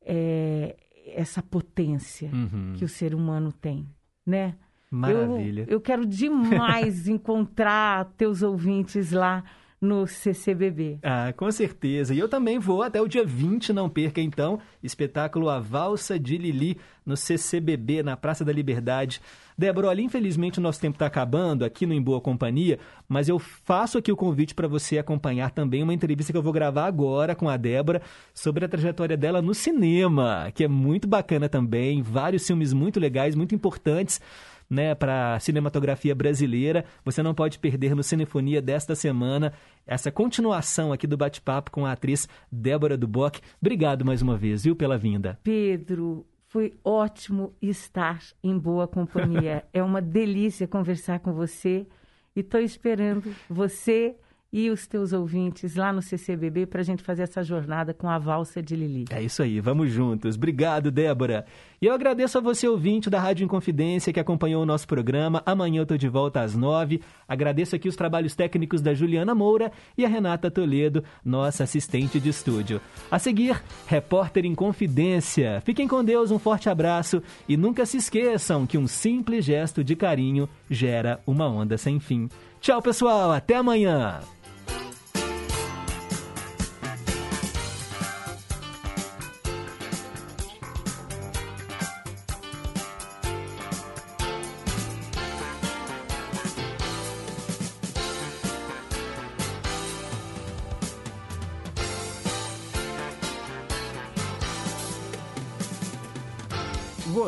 é, essa potência Uhum. que o ser humano tem, né? Maravilha. Eu, eu quero demais encontrar teus ouvintes lá no CCBB. Ah, com certeza. E eu também vou até o dia 20, não perca então, espetáculo A Valsa de Lili no CCBB, na Praça da Liberdade. Débora, olha, infelizmente o nosso tempo está acabando aqui no Em Boa Companhia, mas eu faço aqui o convite para você acompanhar também uma entrevista que eu vou gravar agora com a Débora sobre a trajetória dela no cinema, que é muito bacana também, vários filmes muito legais, muito importantes né, para a cinematografia brasileira. Você não pode perder no Cinefonia desta semana essa continuação aqui do bate-papo com a atriz Débora Duboc. Obrigado mais uma vez, viu, pela vinda. Pedro, foi ótimo estar em boa companhia. é uma delícia conversar com você e estou esperando você e os teus ouvintes lá no CCBB para a gente fazer essa jornada com a valsa de Lili. É isso aí, vamos juntos. Obrigado, Débora. E eu agradeço a você, ouvinte da Rádio Inconfidência, que acompanhou o nosso programa. Amanhã eu estou de volta às nove. Agradeço aqui os trabalhos técnicos da Juliana Moura e a Renata Toledo, nossa assistente de estúdio. A seguir, Repórter em Confidência. Fiquem com Deus, um forte abraço e nunca se esqueçam que um simples gesto de carinho gera uma onda sem fim. Tchau, pessoal. Até amanhã.